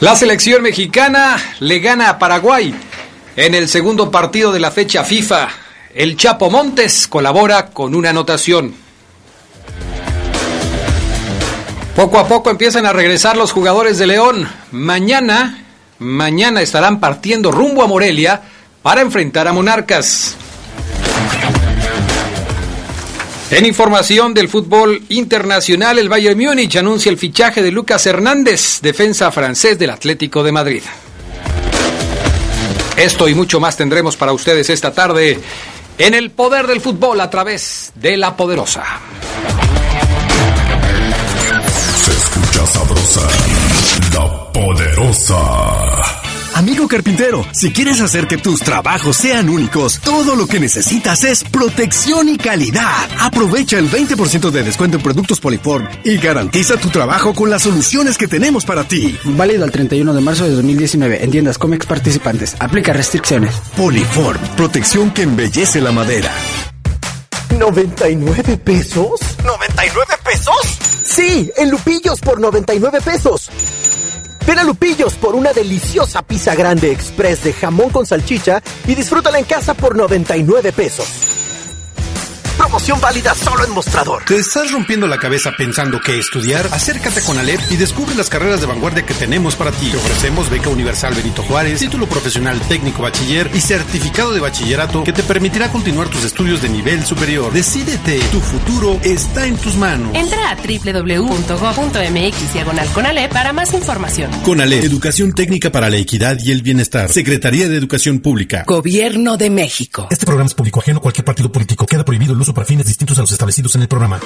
La selección mexicana le gana a Paraguay en el segundo partido de la fecha FIFA. El Chapo Montes colabora con una anotación. Poco a poco empiezan a regresar los jugadores de León. Mañana, mañana estarán partiendo rumbo a Morelia para enfrentar a Monarcas. En información del fútbol internacional, el Bayern Múnich anuncia el fichaje de Lucas Hernández, defensa francés del Atlético de Madrid. Esto y mucho más tendremos para ustedes esta tarde en el poder del fútbol a través de la poderosa. Se escucha sabrosa, la poderosa. Amigo carpintero, si quieres hacer que tus trabajos sean únicos, todo lo que necesitas es protección y calidad. Aprovecha el 20% de descuento en productos Poliform y garantiza tu trabajo con las soluciones que tenemos para ti. Válido al 31 de marzo de 2019 en tiendas Comex participantes. Aplica restricciones. Poliform, protección que embellece la madera. ¿99 pesos? ¿99 pesos? Sí, en Lupillos por 99 pesos. Ven a Lupillos por una deliciosa pizza grande express de jamón con salchicha y disfrútala en casa por 99 pesos. Promoción válida solo en mostrador. ¿Te estás rompiendo la cabeza pensando qué estudiar? Acércate con Alep y descubre las carreras de vanguardia que tenemos para ti. Te ofrecemos beca universal Benito Juárez, título profesional técnico bachiller y certificado de bachillerato que te permitirá continuar tus estudios de nivel superior. Decídete, tu futuro está en tus manos. Entra a www.go.mx diagonal Conalep para más información. Conalep, Educación Técnica para la Equidad y el Bienestar. Secretaría de Educación Pública. Gobierno de México. Este programa es público ajeno a cualquier partido político. Queda prohibido el uso para fines distintos a los establecidos en el programa.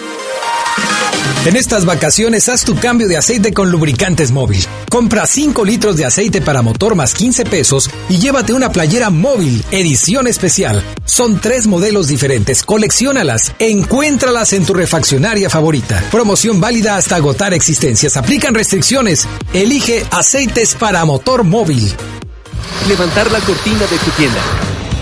En estas vacaciones haz tu cambio de aceite con lubricantes móvil. Compra 5 litros de aceite para motor más 15 pesos y llévate una playera móvil, edición especial. Son tres modelos diferentes, colecciónalas, encuéntralas en tu refaccionaria favorita. Promoción válida hasta agotar existencias. Aplican restricciones. Elige aceites para motor móvil. Levantar la cortina de tu tienda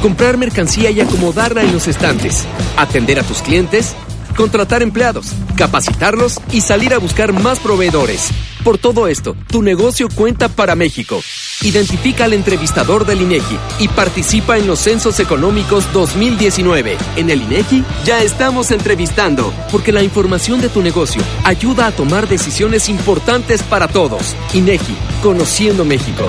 comprar mercancía y acomodarla en los estantes, atender a tus clientes, contratar empleados, capacitarlos y salir a buscar más proveedores. Por todo esto, tu negocio cuenta para México. Identifica al entrevistador del INEGI y participa en los Censos Económicos 2019. En el INEGI ya estamos entrevistando, porque la información de tu negocio ayuda a tomar decisiones importantes para todos. INEGI, conociendo México.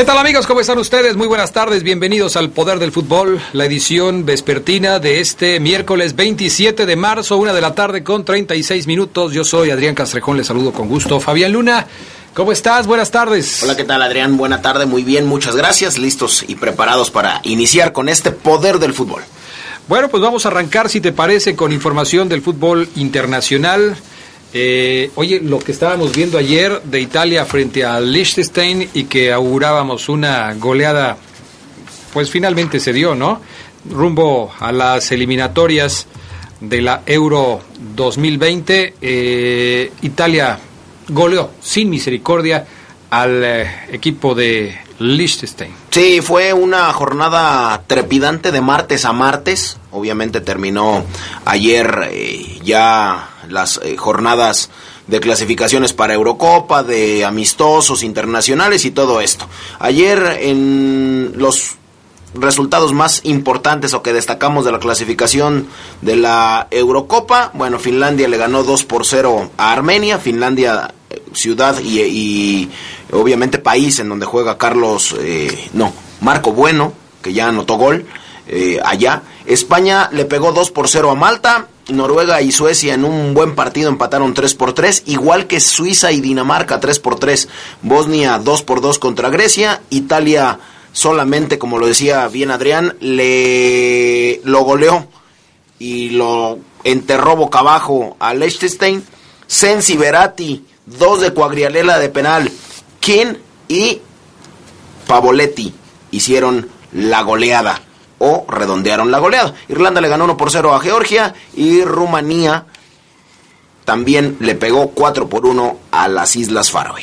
¿Qué tal amigos? ¿Cómo están ustedes? Muy buenas tardes, bienvenidos al Poder del Fútbol, la edición vespertina de este miércoles 27 de marzo, una de la tarde con 36 minutos. Yo soy Adrián Castrejón, les saludo con gusto. Fabián Luna, ¿cómo estás? Buenas tardes. Hola, ¿qué tal Adrián? Buena tarde, muy bien, muchas gracias, listos y preparados para iniciar con este Poder del Fútbol. Bueno, pues vamos a arrancar, si te parece, con información del fútbol internacional. Eh, oye, lo que estábamos viendo ayer de Italia frente a Liechtenstein y que augurábamos una goleada, pues finalmente se dio, ¿no? Rumbo a las eliminatorias de la Euro 2020, eh, Italia goleó sin misericordia al eh, equipo de Liechtenstein. Sí, fue una jornada trepidante de martes a martes. Obviamente terminó ayer ya las eh, jornadas de clasificaciones para Eurocopa, de amistosos internacionales y todo esto. Ayer en los resultados más importantes o que destacamos de la clasificación de la Eurocopa, bueno, Finlandia le ganó 2 por 0 a Armenia, Finlandia ciudad y, y obviamente país en donde juega Carlos, eh, no, Marco Bueno, que ya anotó gol eh, allá. España le pegó 2 por 0 a Malta. Noruega y Suecia en un buen partido empataron 3 por 3, igual que Suiza y Dinamarca 3 por 3. Bosnia 2 por 2 contra Grecia. Italia solamente, como lo decía bien Adrián, le lo goleó y lo enterró boca abajo a Liechtenstein. Sensi Verati, 2 de Cuagrialela de penal. King y Pavoletti hicieron la goleada o redondearon la goleada. Irlanda le ganó 1 por 0 a Georgia y Rumanía también le pegó 4 por 1 a las Islas Faroe.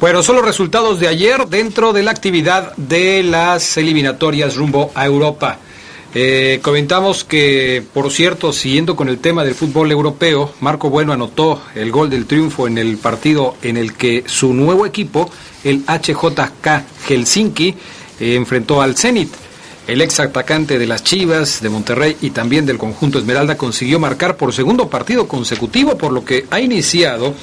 Bueno, son los resultados de ayer dentro de la actividad de las eliminatorias rumbo a Europa. Eh, comentamos que, por cierto, siguiendo con el tema del fútbol europeo, Marco Bueno anotó el gol del triunfo en el partido en el que su nuevo equipo, el HJK Helsinki, eh, enfrentó al Zenit. El ex atacante de las Chivas, de Monterrey y también del conjunto Esmeralda consiguió marcar por segundo partido consecutivo, por lo que ha iniciado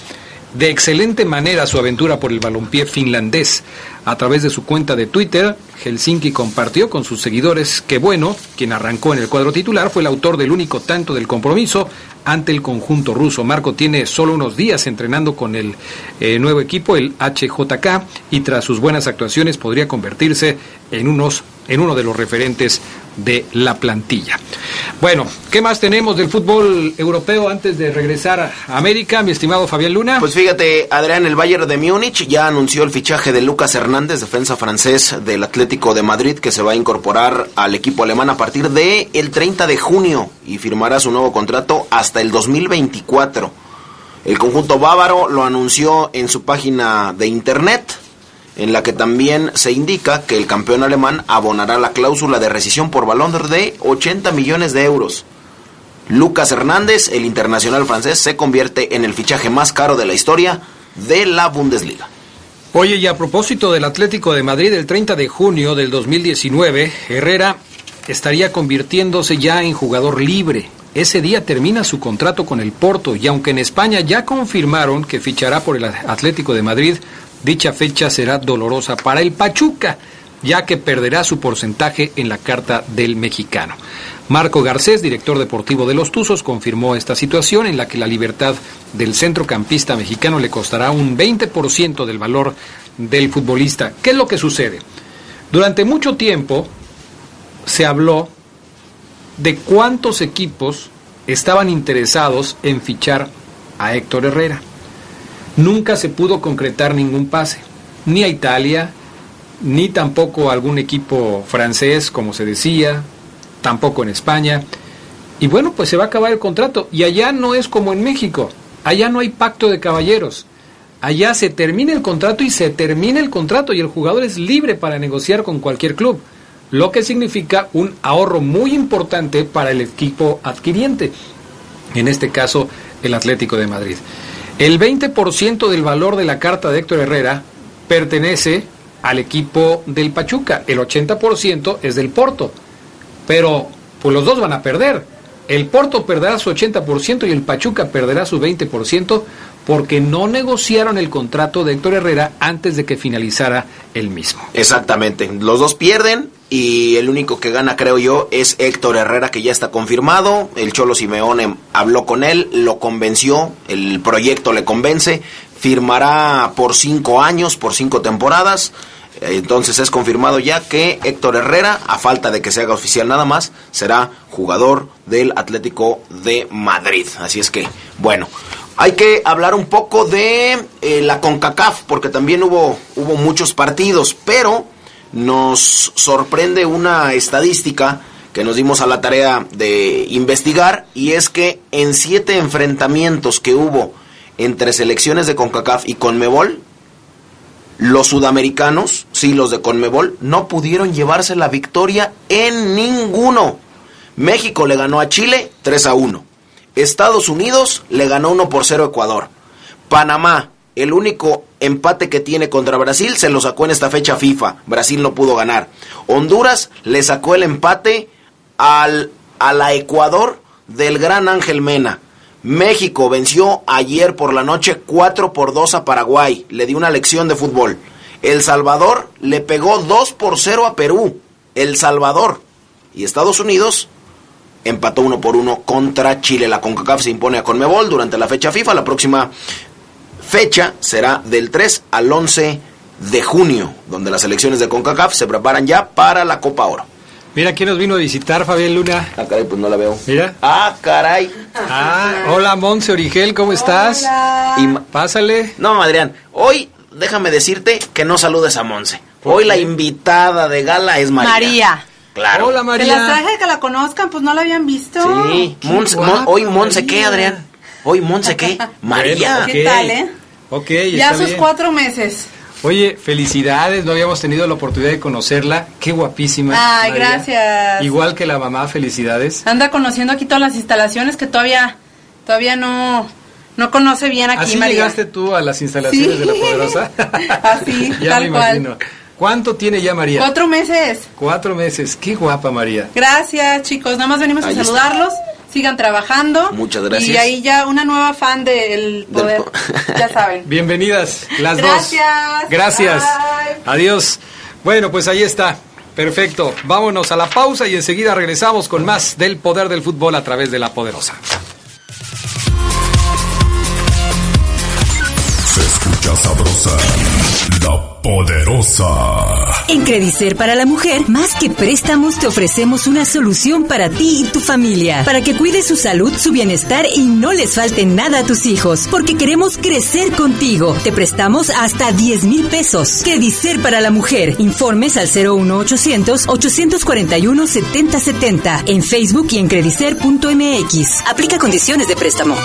de excelente manera su aventura por el balompié finlandés. A través de su cuenta de Twitter, Helsinki compartió con sus seguidores que Bueno, quien arrancó en el cuadro titular, fue el autor del único tanto del compromiso ante el conjunto ruso. Marco tiene solo unos días entrenando con el eh, nuevo equipo, el HJK, y tras sus buenas actuaciones podría convertirse en, unos, en uno de los referentes de la plantilla. Bueno, ¿qué más tenemos del fútbol europeo antes de regresar a América, mi estimado Fabián Luna? Pues fíjate, Adrián, el Bayern de Múnich ya anunció el fichaje de Lucas Hernández, defensa francés del Atlético de Madrid, que se va a incorporar al equipo alemán a partir de el 30 de junio y firmará su nuevo contrato hasta el 2024. El conjunto bávaro lo anunció en su página de internet en la que también se indica que el campeón alemán abonará la cláusula de rescisión por balón de 80 millones de euros. Lucas Hernández, el internacional francés, se convierte en el fichaje más caro de la historia de la Bundesliga. Oye, y a propósito del Atlético de Madrid, el 30 de junio del 2019, Herrera estaría convirtiéndose ya en jugador libre. Ese día termina su contrato con el Porto y aunque en España ya confirmaron que fichará por el Atlético de Madrid, Dicha fecha será dolorosa para el Pachuca, ya que perderá su porcentaje en la carta del mexicano. Marco Garcés, director deportivo de los Tuzos, confirmó esta situación en la que la libertad del centrocampista mexicano le costará un 20% del valor del futbolista. ¿Qué es lo que sucede? Durante mucho tiempo se habló de cuántos equipos estaban interesados en fichar a Héctor Herrera nunca se pudo concretar ningún pase, ni a Italia, ni tampoco a algún equipo francés, como se decía, tampoco en España. Y bueno, pues se va a acabar el contrato. Y allá no es como en México, allá no hay pacto de caballeros. Allá se termina el contrato y se termina el contrato y el jugador es libre para negociar con cualquier club, lo que significa un ahorro muy importante para el equipo adquiriente, en este caso el Atlético de Madrid. El 20% del valor de la carta de Héctor Herrera pertenece al equipo del Pachuca, el 80% es del Porto. Pero pues los dos van a perder. El Porto perderá su 80% y el Pachuca perderá su 20% porque no negociaron el contrato de Héctor Herrera antes de que finalizara el mismo. Exactamente, los dos pierden y el único que gana, creo yo, es Héctor Herrera, que ya está confirmado. El Cholo Simeone habló con él, lo convenció, el proyecto le convence, firmará por cinco años, por cinco temporadas. Entonces es confirmado ya que Héctor Herrera, a falta de que se haga oficial nada más, será jugador del Atlético de Madrid. Así es que, bueno, hay que hablar un poco de eh, la CONCACAF, porque también hubo, hubo muchos partidos, pero nos sorprende una estadística que nos dimos a la tarea de investigar, y es que en siete enfrentamientos que hubo entre selecciones de CONCACAF y CONMEBOL, los sudamericanos, sí, los de CONMEBOL, no pudieron llevarse la victoria en ninguno. México le ganó a Chile 3 a 1. Estados Unidos le ganó 1 por 0 a Ecuador. Panamá, el único empate que tiene contra Brasil, se lo sacó en esta fecha FIFA. Brasil no pudo ganar. Honduras le sacó el empate al, a la Ecuador del gran Ángel Mena. México venció ayer por la noche 4 por 2 a Paraguay. Le dio una lección de fútbol. El Salvador le pegó 2 por 0 a Perú. El Salvador. Y Estados Unidos empató 1 por 1 contra Chile. La CONCACAF se impone a Conmebol durante la fecha FIFA. La próxima fecha será del 3 al 11 de junio, donde las elecciones de CONCACAF se preparan ya para la Copa Oro. Mira quién nos vino a visitar, Fabián Luna. Ah, caray, pues no la veo. Mira. Ah, caray. Ah, hola Monse Origel, ¿cómo estás? Hola. Y Pásale. no, Adrián, hoy déjame decirte que no saludes a Monse. Hoy la invitada de gala es María. María. Claro. Hola Que María. las traje que la conozcan, pues no la habían visto. Sí. Qué Monse- guapa, Mon- hoy Monse qué. Adrián? Hoy Monse qué? María. Bueno, ¿Qué tal, eh? Ok, Ya está sus bien. cuatro meses. Oye, felicidades, no habíamos tenido la oportunidad de conocerla. Qué guapísima. Ay, María. gracias. Igual que la mamá, felicidades. Anda conociendo aquí todas las instalaciones que todavía, todavía no, no conoce bien aquí, ¿Así María. llegaste tú a las instalaciones Sí. de la Poderosa? Así, ya tal me cual. ¿Cuánto tiene ya María? Cuatro meses. Cuatro meses. Qué guapa María. Gracias, chicos. Nada más venimos Ahí a está. saludarlos. Sigan trabajando. Muchas gracias. Y ahí ya una nueva fan del poder. po- ya saben. Bienvenidas las Gracias. dos. Gracias. Bye. Adiós. Bueno, pues ahí está. Perfecto. Vámonos a la pausa y enseguida regresamos con más del poder del fútbol a través de la poderosa. Se escucha sabrosa, la poderosa. En Credicer para la mujer, más que préstamos, te ofrecemos una solución para ti y tu familia, para que cuides su salud, su bienestar y no les falte nada a tus hijos, porque queremos crecer contigo. Te prestamos hasta 10 mil pesos. Credicer para la mujer. Informes al 01800 841 7070 en Facebook y en credicer.mx. Aplica condiciones de préstamo.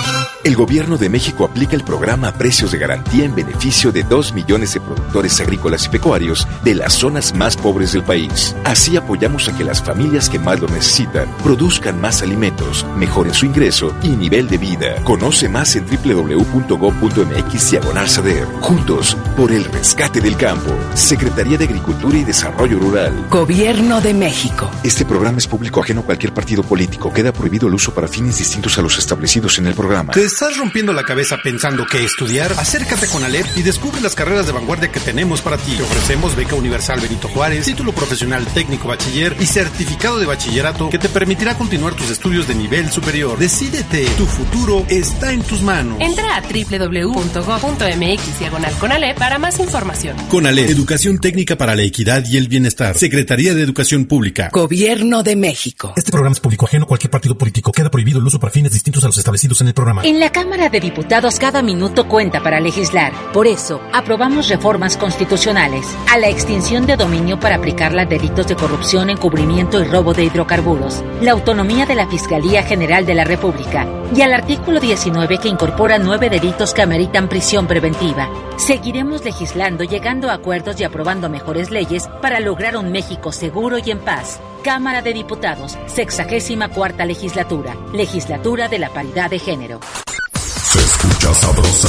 El gobierno de México aplica el programa Precios de Garantía en beneficio de 2 millones de productores agrícolas y pecuarios de las zonas más pobres del país. Así apoyamos a que las familias que más lo necesitan produzcan más alimentos, mejoren su ingreso y nivel de vida. Conoce más en www.gov.mx diagonal SADER. Juntos por el rescate del campo. Secretaría de Agricultura y Desarrollo Rural. Gobierno de México. Este programa es público ajeno a cualquier partido político. Queda prohibido el uso para fines distintos a los establecidos en el programa. ¿Te estás rompiendo la cabeza pensando qué estudiar? Acércate con Alep y descubre las carreras de vanguardia que tenemos para ti. Te ofrecemos beca universal Benito Juárez, título profesional técnico bachiller y certificado de bachillerato que te permitirá continuar tus estudios de nivel superior. Decídete, tu futuro está en tus manos. Entra a www.go.mx diagonal Conalep para más información. Con Alep, Educación Técnica para la Equidad y el Bienestar. Secretaría de Educación Pública. Gobierno de México. Este programa es público ajeno a cualquier partido político. Queda prohibido el uso para fines distintos a los establecidos en el programa. En la Cámara de Diputados cada minuto cuenta para Por eso, aprobamos reformas constitucionales a la extinción de dominio para aplicarla a delitos de corrupción, encubrimiento y robo de hidrocarburos, la autonomía de la Fiscalía General de la República y al artículo 19 que incorpora nueve delitos que ameritan prisión preventiva. Seguiremos legislando, llegando a acuerdos y aprobando mejores leyes para lograr un México seguro y en paz. Cámara de Diputados, sexagésima cuarta legislatura, legislatura de la paridad de género. Se escucha sabrosa,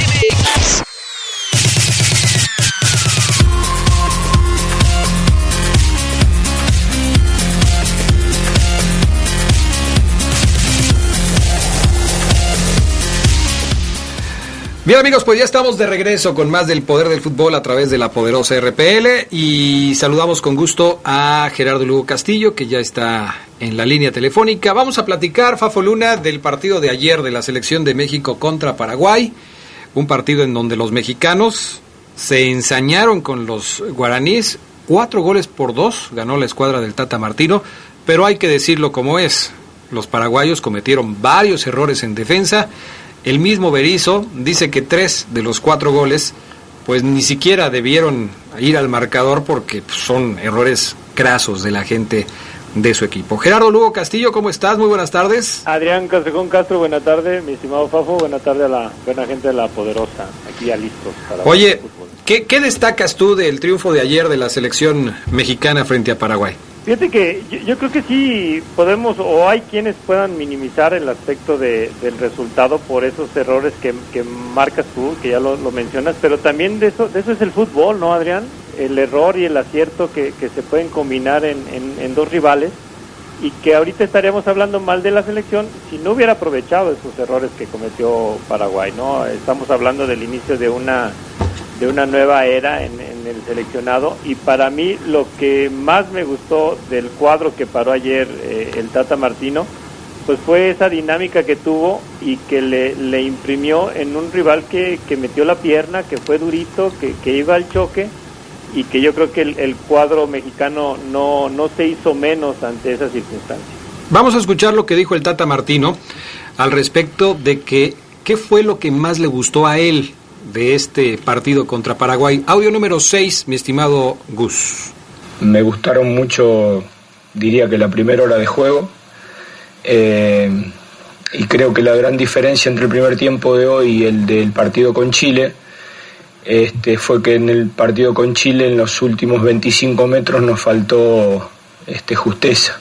Bien amigos, pues ya estamos de regreso con más del poder del fútbol a través de la poderosa RPL y saludamos con gusto a Gerardo Lugo Castillo que ya está en la línea telefónica. Vamos a platicar, Fafo Luna, del partido de ayer de la selección de México contra Paraguay, un partido en donde los mexicanos se ensañaron con los guaraníes, cuatro goles por dos, ganó la escuadra del Tata Martino, pero hay que decirlo como es, los paraguayos cometieron varios errores en defensa, el mismo Berizzo dice que tres de los cuatro goles pues ni siquiera debieron ir al marcador porque pues, son errores crasos de la gente de su equipo. Gerardo Lugo Castillo, ¿cómo estás? Muy buenas tardes. Adrián Castrejón Castro, buena tarde, mi estimado Fafo, buena tarde a la buena gente de La Poderosa, aquí ya listos para Oye, ¿qué, qué destacas tú del triunfo de ayer de la selección mexicana frente a Paraguay? Fíjate que yo, yo, creo que sí podemos o hay quienes puedan minimizar el aspecto de, del resultado por esos errores que, que marcas tú, que ya lo, lo, mencionas, pero también de eso, de eso es el fútbol, ¿no, Adrián? El error y el acierto que, que se pueden combinar en, en, en dos rivales y que ahorita estaríamos hablando mal de la selección si no hubiera aprovechado esos errores que cometió Paraguay, ¿no? Estamos hablando del inicio de una de una nueva era en, el seleccionado y para mí lo que más me gustó del cuadro que paró ayer eh, el Tata Martino pues fue esa dinámica que tuvo y que le, le imprimió en un rival que, que, metió la pierna, que fue durito, que, que iba al choque y que yo creo que el, el cuadro mexicano no, no se hizo menos ante esas circunstancias. Vamos a escuchar lo que dijo el Tata Martino al respecto de que qué fue lo que más le gustó a él de este partido contra Paraguay. Audio número 6, mi estimado Gus. Me gustaron mucho, diría que la primera hora de juego. Eh, y creo que la gran diferencia entre el primer tiempo de hoy y el del partido con Chile este, fue que en el partido con Chile en los últimos 25 metros nos faltó este, justeza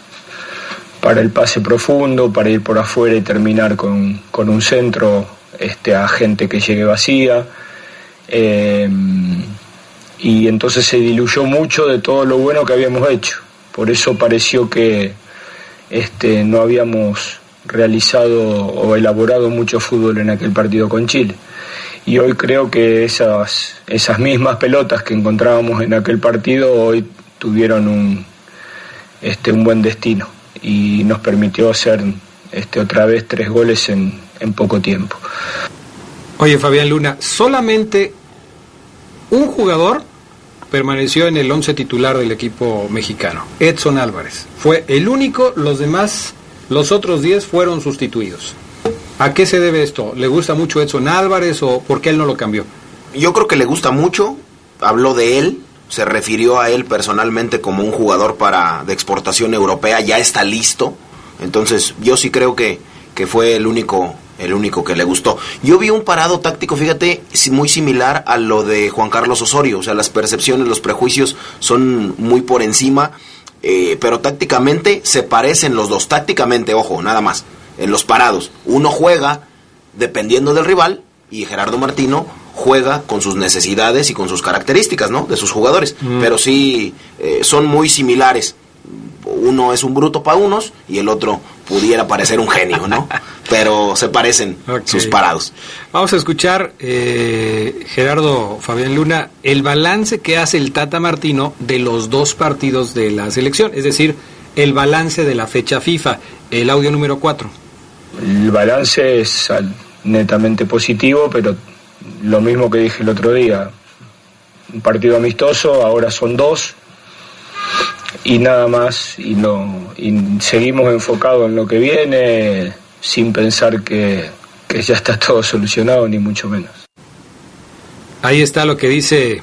para el pase profundo, para ir por afuera y terminar con, con un centro este, a gente que llegue vacía. Eh, y entonces se diluyó mucho de todo lo bueno que habíamos hecho. Por eso pareció que este, no habíamos realizado o elaborado mucho fútbol en aquel partido con Chile. Y hoy creo que esas, esas mismas pelotas que encontrábamos en aquel partido hoy tuvieron un, este, un buen destino y nos permitió hacer este, otra vez tres goles en, en poco tiempo. Oye, Fabián Luna, solamente un jugador permaneció en el once titular del equipo mexicano, Edson Álvarez. Fue el único, los demás, los otros 10 fueron sustituidos. ¿A qué se debe esto? ¿Le gusta mucho Edson Álvarez o por qué él no lo cambió? Yo creo que le gusta mucho, habló de él, se refirió a él personalmente como un jugador para de exportación europea, ya está listo. Entonces, yo sí creo que, que fue el único el único que le gustó. Yo vi un parado táctico, fíjate, muy similar a lo de Juan Carlos Osorio, o sea, las percepciones, los prejuicios son muy por encima, eh, pero tácticamente se parecen los dos, tácticamente, ojo, nada más, en los parados. Uno juega dependiendo del rival y Gerardo Martino juega con sus necesidades y con sus características, ¿no? De sus jugadores, mm. pero sí eh, son muy similares. Uno es un bruto para unos y el otro pudiera parecer un genio, ¿no? Pero se parecen okay. sus parados. Vamos a escuchar, eh, Gerardo Fabián Luna, el balance que hace el Tata Martino de los dos partidos de la selección, es decir, el balance de la fecha FIFA, el audio número 4. El balance es netamente positivo, pero lo mismo que dije el otro día, un partido amistoso, ahora son dos, y nada más y no y seguimos enfocados en lo que viene sin pensar que, que, ya está todo solucionado ni mucho menos. Ahí está lo que dice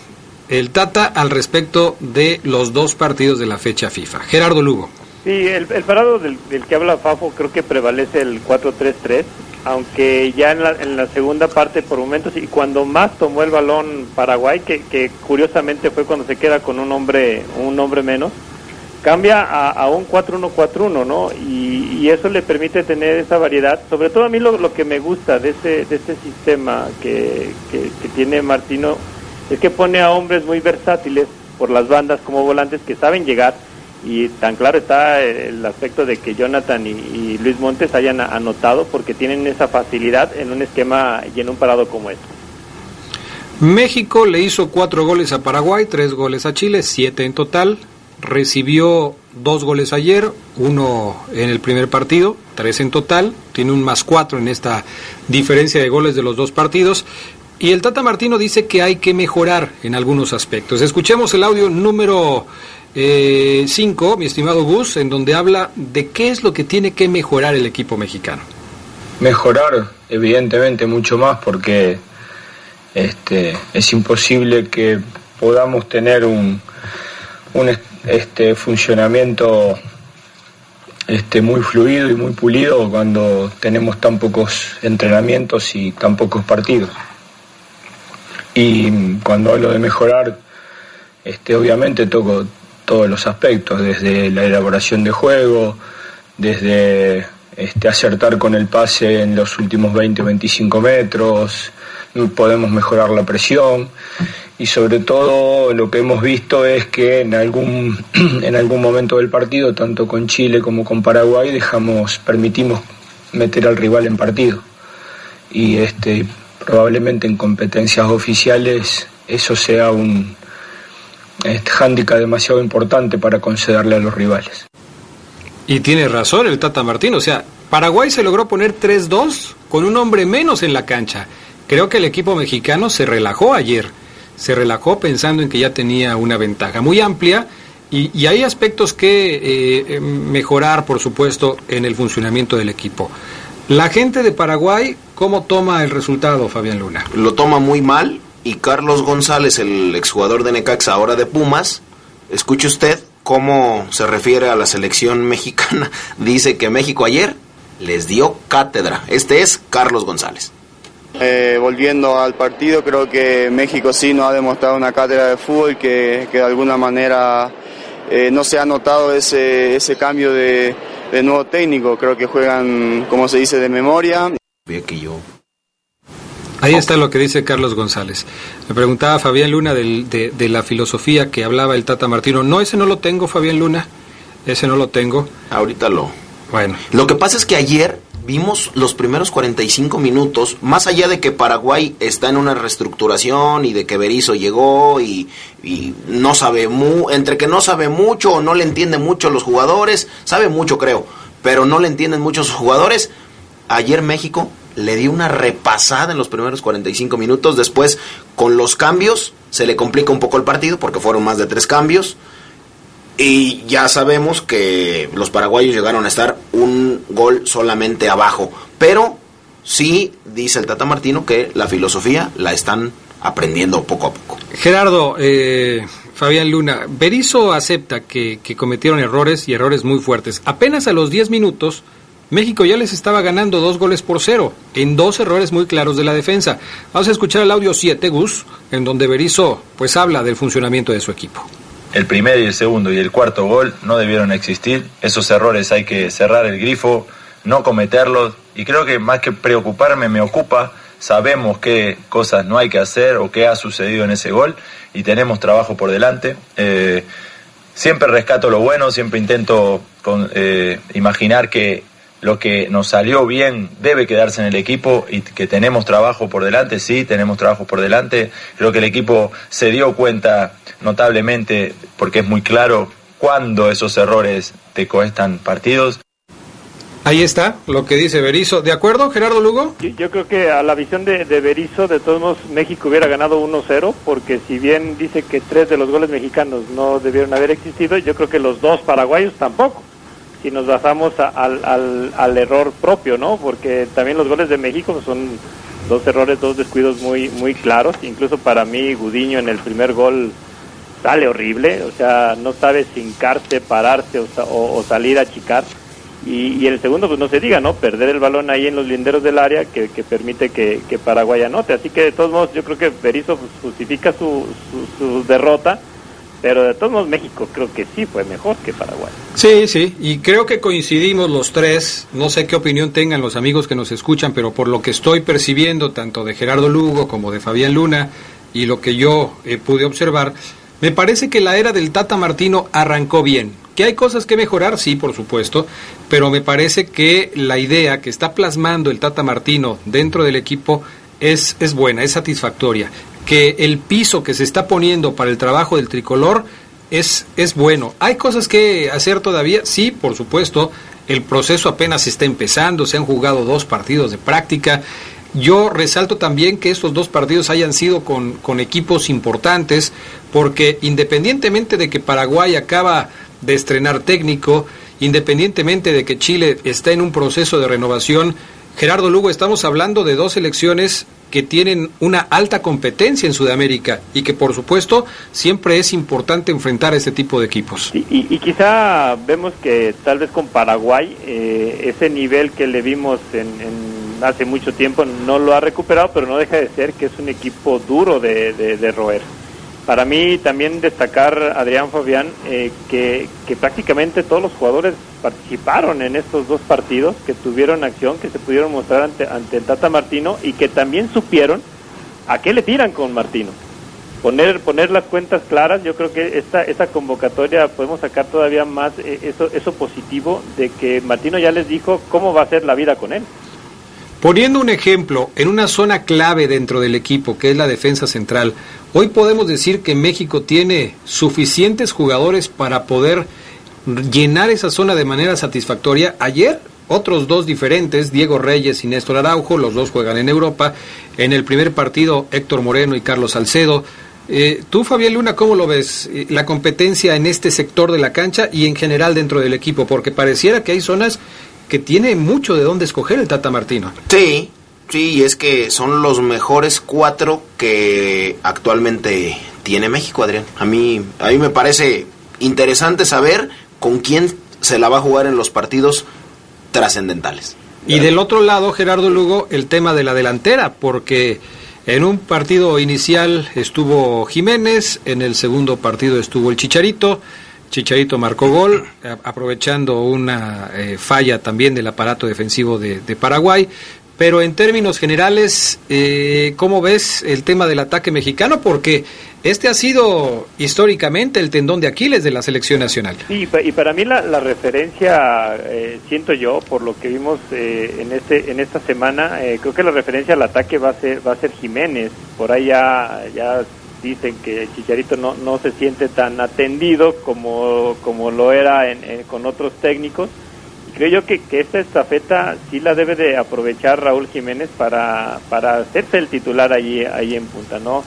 el Tata al respecto de los dos partidos de la fecha FIFA. Gerardo Lugo. Sí, el, el parado del, del, que habla Fafo creo que prevalece el 4-3-3, aunque ya en la, en la, segunda parte por momentos y cuando más tomó el balón Paraguay, que, que curiosamente fue cuando se queda con un hombre, un hombre menos, cambia a, a un 4-1-4-1, ¿no? Y, eso le permite tener esa variedad. Sobre todo a mí lo, lo que me gusta de este, de este sistema que, que, que, tiene Martino es que pone a hombres muy versátiles por las bandas como volantes que saben llegar. Y tan claro está el aspecto de que Jonathan y, y Luis Montes hayan anotado porque tienen esa facilidad en un esquema y en un parado como este. México le hizo cuatro goles a Paraguay, tres goles a Chile, siete en total recibió dos goles ayer, uno en el primer partido, tres en total, tiene un más cuatro en esta diferencia de goles de los dos partidos. Y el Tata Martino dice que hay que mejorar en algunos aspectos. Escuchemos el audio número 5, eh, mi estimado Gus, en donde habla de qué es lo que tiene que mejorar el equipo mexicano. Mejorar, evidentemente, mucho más, porque este, es imposible que podamos tener un, un este funcionamiento este, muy fluido y muy pulido cuando tenemos tan pocos entrenamientos y tan pocos partidos. Y cuando hablo de mejorar, este, obviamente toco todos los aspectos, desde la elaboración de juego, desde este, acertar con el pase en los últimos 20 o 25 metros, podemos mejorar la presión y sobre todo lo que hemos visto es que en algún, en algún momento del partido, tanto con Chile como con Paraguay, dejamos, permitimos meter al rival en partido. Y este, probablemente en competencias oficiales eso sea un este, hándicap demasiado importante para concederle a los rivales. Y tiene razón el Tata Martín, o sea, Paraguay se logró poner 3-2 con un hombre menos en la cancha. Creo que el equipo mexicano se relajó ayer, se relajó pensando en que ya tenía una ventaja muy amplia y, hay aspectos que eh, eh, mejorar, por supuesto, en el funcionamiento del equipo. La gente de Paraguay, ¿cómo toma el resultado, Fabián Luna? Lo toma muy mal y Carlos González, el exjugador de Necaxa, ahora de Pumas, escuche usted cómo se refiere a la selección mexicana. Dice que México ayer les dio cátedra. Este es Carlos González. Eh, volviendo al partido, creo que México sí nos ha demostrado una cátedra de fútbol que, de alguna manera eh, no se ha notado ese, ese cambio de, de nuevo técnico. Creo que juegan, como se dice, de memoria. que yo Ahí está lo que dice Carlos González. Me preguntaba Fabián Luna de, la filosofía que hablaba el Tata Martino. No, ese no lo tengo, Fabián Luna. Ese no lo tengo. Ahorita lo. Bueno. Lo que pasa es que ayer vimos los primeros 45 minutos, más allá de que Paraguay está en una reestructuración y de que Berizzo llegó y, no sabe mu entre que no sabe mucho o no le entiende mucho los jugadores, sabe mucho creo, pero no le entienden muchos jugadores. Ayer México le dio una repasada en los primeros 45 minutos. Después, con los cambios, se le complica un poco el partido porque fueron más de tres cambios. Y ya sabemos que los paraguayos llegaron a estar un gol solamente abajo. Pero sí, dice el Tata Martino, que la filosofía la están aprendiendo poco a poco. Gerardo, eh, Fabián Luna, Berizzo acepta que, cometieron errores y errores muy fuertes. Apenas a los 10 minutos México ya les estaba ganando dos goles por cero, en dos errores muy claros de la defensa. Vamos a escuchar el audio 7, Gus, en donde Berizzo pues habla del funcionamiento de su equipo. El primer y el segundo y el cuarto gol no debieron existir. Esos errores hay que cerrar el grifo, no cometerlos. Y creo que más que preocuparme, me ocupa. Sabemos qué cosas no hay que hacer o qué ha sucedido en ese gol y tenemos trabajo por delante. Eh, siempre rescato lo bueno, siempre intento eh, imaginar que lo que nos salió bien debe quedarse en el equipo y que tenemos trabajo por delante, sí, tenemos trabajo por delante. Creo que el equipo se dio cuenta notablemente, porque es muy claro, cuando esos errores te cuestan partidos. Ahí está lo que dice Berizzo. ¿De acuerdo, Gerardo Lugo? Yo, creo que a la visión de, de Berizzo, de todos modos, México hubiera ganado 1-0, porque si bien dice que tres de los goles mexicanos no debieron haber existido, yo creo que los dos paraguayos tampoco si nos basamos al, al, al, error propio, ¿no? Porque también los goles de México son dos errores, dos descuidos muy muy claros. Incluso para mí, Gudiño en el primer gol sale horrible, o sea, no sabe sincarse, pararse o, salir a achicar. Y, y, el segundo, pues no se diga, ¿no? Perder el balón ahí en los linderos del área que, permite que, que, Paraguay anote. Así que de todos modos, yo creo que Berizzo justifica su, su derrota pero de todos modos México creo que sí fue mejor que Paraguay. Sí, sí, y creo que coincidimos los tres, no sé qué opinión tengan los amigos que nos escuchan, pero por lo que estoy percibiendo tanto de Gerardo Lugo como de Fabián Luna y lo que yo eh, pude observar, me parece que la era del Tata Martino arrancó bien. Que hay cosas que mejorar, sí, por supuesto, pero me parece que la idea que está plasmando el Tata Martino dentro del equipo es, es buena, es satisfactoria que el piso que se está poniendo para el trabajo del tricolor es, es bueno. ¿Hay cosas que hacer todavía? Sí, por supuesto. El proceso apenas está empezando, se han jugado dos partidos de práctica. Yo resalto también que estos dos partidos hayan sido con, con equipos importantes, porque independientemente de que Paraguay acaba de estrenar técnico, independientemente de que Chile está en un proceso de renovación, Gerardo Lugo, estamos hablando de dos elecciones que tienen una alta competencia en Sudamérica y que por supuesto siempre es importante enfrentar a este tipo de equipos. Y, quizá vemos que tal vez con Paraguay eh, ese nivel que le vimos en, hace mucho tiempo no lo ha recuperado, pero no deja de ser que es un equipo duro de, de, roer. Para mí también destacar, Adrián Fabián, eh, que, que prácticamente todos los jugadores participaron en estos dos partidos, que tuvieron acción, que se pudieron mostrar ante, ante el Tata Martino y que también supieron a qué le tiran con Martino. Poner, poner las cuentas claras, yo creo que esta, esta convocatoria podemos sacar todavía más eh, eso, eso positivo de que Martino ya les dijo cómo va a ser la vida con él. Poniendo un ejemplo, en una zona clave dentro del equipo, que es la defensa central, hoy podemos decir que México tiene suficientes jugadores para poder llenar esa zona de manera satisfactoria. Ayer, otros dos diferentes, Diego Reyes y Néstor Araujo, los dos juegan en Europa. En el primer partido, Héctor Moreno y Carlos Salcedo. Eh, tú, Fabián Luna, ¿cómo lo ves? eh, La competencia en este sector de la cancha y en general dentro del equipo, porque pareciera que hay zonas que tiene mucho de dónde escoger el Tata Martino. Sí, sí, es que son los mejores cuatro que actualmente tiene México, Adrián. A mí, a mí me parece interesante saber con quién se la va a jugar en los partidos trascendentales. Y del otro lado, Gerardo Lugo, el tema de la delantera, porque en un partido inicial estuvo Jiménez, en el segundo partido estuvo el Chicharito, Chicharito marcó gol, aprovechando una eh, falla también del aparato defensivo de, de Paraguay. Pero en términos generales, eh, ¿cómo ves el tema del ataque mexicano? Porque este ha sido históricamente el tendón de Aquiles de la selección nacional. Sí, y pa- y para mí la, la referencia, eh, siento yo, por lo que vimos eh, en este en esta semana, eh, creo que la referencia al ataque va a ser va a ser Jiménez. Por ahí ya, ya dicen que Chicharito no, no se siente tan atendido como, como lo era en- en- con otros técnicos. Creo yo que, que esta estafeta sí la debe de aprovechar Raúl Jiménez para, para hacerse el titular allí, ahí en punta, ¿no?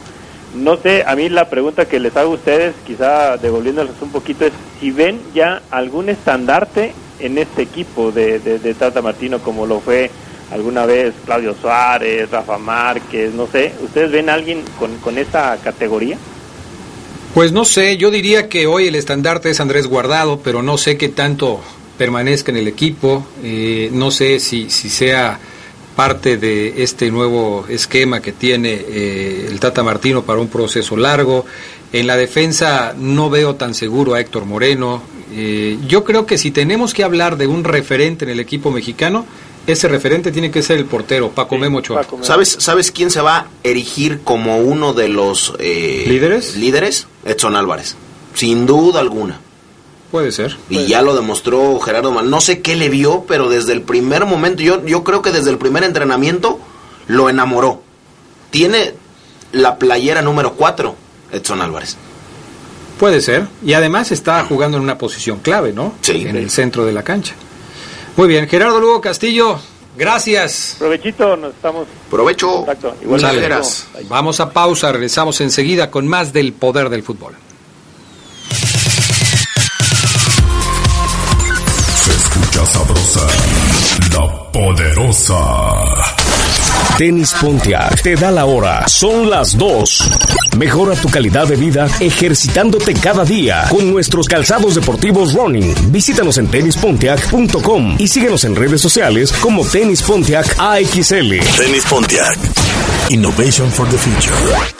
No sé, a mí la pregunta que les hago a ustedes, quizá devolviéndoles un poquito, es si ven ya algún estandarte en este equipo de, de, Tata Martino, como lo fue alguna vez Claudio Suárez, Rafa Márquez, no sé, ¿ustedes ven alguien con, con esa categoría? Pues no sé, yo diría que hoy el estandarte es Andrés Guardado, pero no sé qué tanto permanezca en el equipo, eh, no sé si, si sea parte de este nuevo esquema que tiene eh, el Tata Martino para un proceso largo. En la defensa no veo tan seguro a Héctor Moreno. Eh, yo creo que si tenemos que hablar de un referente en el equipo mexicano, ese referente tiene que ser el portero, Paco Memo Ochoa. ¿Sabes, ¿Sabes quién se va a erigir como uno de los eh, ¿Líderes? líderes? Edson Álvarez. Sin duda alguna. Puede ser. Y ya lo demostró Gerardo Mal. No sé qué le vio, pero desde el primer momento, yo, yo creo que desde el primer entrenamiento lo enamoró. Tiene la playera número 4, Edson Álvarez. Puede ser. Y además está jugando en una posición clave, ¿no? Sí. En el centro de la cancha. Muy bien. Gerardo Lugo Castillo, gracias. Provechito, nos estamos... Provecho. Exacto. Sale. Igualmente. Vamos a pausa, regresamos enseguida con más del poder del fútbol. Sabrosa, la poderosa. Tenis Pontiac te da la hora. Son las 2. Mejora tu calidad de vida ejercitándote cada día con nuestros calzados deportivos running. Visítanos en tenispontiac.com y síguenos en redes sociales como Tenis Pontiac AXL. Tenis Pontiac. Innovation for the future.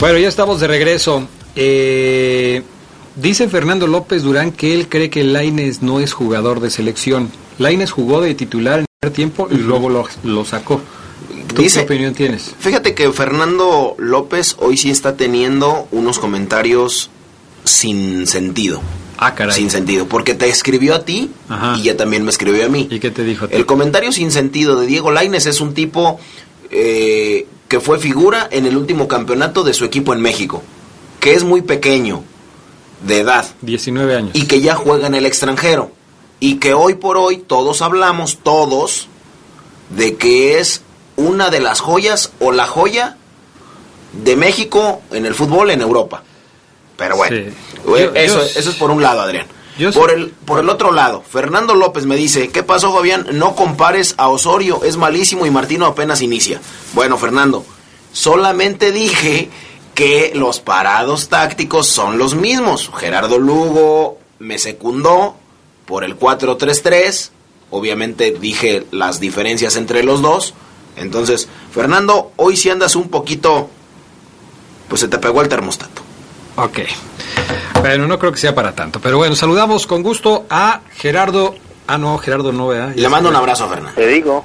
Bueno, ya estamos de regreso. Eh, dice Fernando López Durán que él cree que Laines no es jugador de selección. Laines jugó de titular en el primer tiempo y luego lo, lo sacó. ¿Tú Dice- qué opinión tienes? Fíjate que Fernando López hoy sí está teniendo unos comentarios sin sentido. Ah, caray. Sin sentido, porque te escribió a ti y ya también me escribió a mí. ¿Y qué te dijo a ti? El comentario sin sentido de Diego Laines es un tipo eh, que fue figura en el último campeonato de su equipo en México, que es muy pequeño de edad 19 años. y que ya juega en el extranjero. Y que hoy por hoy todos hablamos, todos, de que es una de las joyas o la joya de México en el fútbol en Europa. Pero bueno, Sí. Yo- yo- eso es por un lado, Adrián. Yo por sí- el, por el otro lado, Fernando López me dice, ¿qué pasó Fabián? No compares a Osorio, es malísimo y Martino apenas inicia. Bueno, Fernando, solamente dije que los parados tácticos son los mismos. Gerardo Lugo me secundó por el 4-3-3. Obviamente dije las diferencias entre los dos. Entonces, Fernando, hoy si andas un poquito, pues se te pegó el termostato. Ok. Bueno, no creo que sea para tanto. Pero bueno, saludamos con gusto a Gerardo. Ah, no, Gerardo no, ¿verdad? Le mando un abrazo a Fernando. Te digo,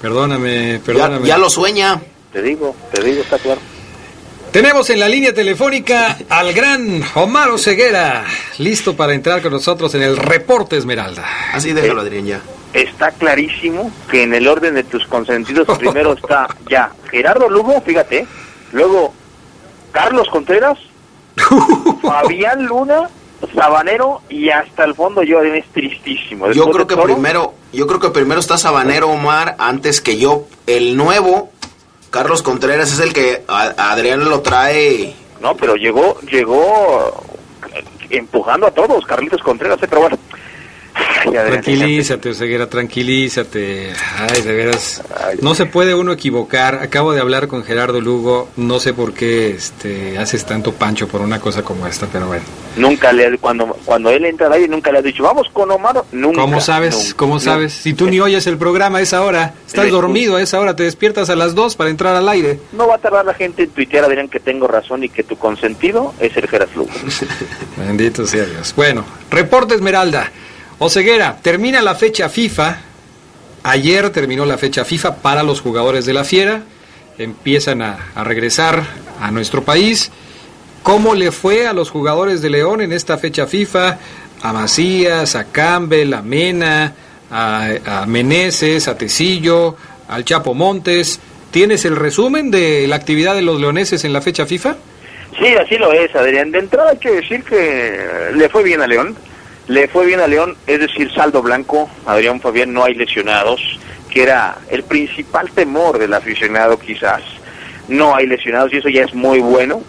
Perdóname, Ya, perdóname. ya lo sueña. te digo, te digo, está claro. Tenemos en la línea telefónica al gran Omar Ceguera, listo para entrar con nosotros en el reporte Esmeralda. Así déjalo, Adrián, ya. Está clarísimo que en el orden de tus consentidos primero está ya Gerardo Lugo, fíjate, luego Carlos Contreras, Fabián Luna, Sabanero y hasta el fondo yo es tristísimo. Yo creo que todo, primero, yo creo que primero está Sabanero Omar antes que yo. El nuevo Carlos Contreras es el que a, Adrián lo trae. No, pero llegó, llegó empujando a todos, Carlitos Contreras, pero bueno. Tranquilízate, Ceguera, tranquilízate. Ay, de veras. No se puede uno equivocar. Acabo de hablar con Gerardo Lugo. No sé por qué este, haces tanto pancho por una cosa como esta, pero bueno. Nunca le cuando cuando él entra al aire nunca le ha dicho, "Vamos con Omar." Nunca. ¿Cómo sabes? nunca, ¿Cómo sabes? Si tú ni oyes el programa a esa hora, estás Le- dormido a esa hora, te despiertas a las 2 para entrar al aire. No va a tardar la gente en tuitear, dirán que tengo razón y que tu consentido es el Geras Lugo. Bendito sea Dios. Bueno, reporte Esmeralda. Oceguera, termina la fecha FIFA. Ayer terminó la fecha FIFA para los jugadores de la Fiera. Empiezan a, regresar a nuestro país. ¿Cómo le fue a los jugadores de León en esta fecha FIFA? A Macías, a Campbell, a Mena, a, a Meneses, a Tecillo, al Chapo Montes. ¿Tienes el resumen de la actividad de los leoneses en la fecha FIFA? Sí, así lo es, Adrián. De entrada hay que decir que le fue bien a León. Le fue bien a León, es decir, saldo blanco. Adrián Fabián no hay lesionados, que era el principal temor del aficionado quizás. No hay lesionados y eso ya es muy bueno.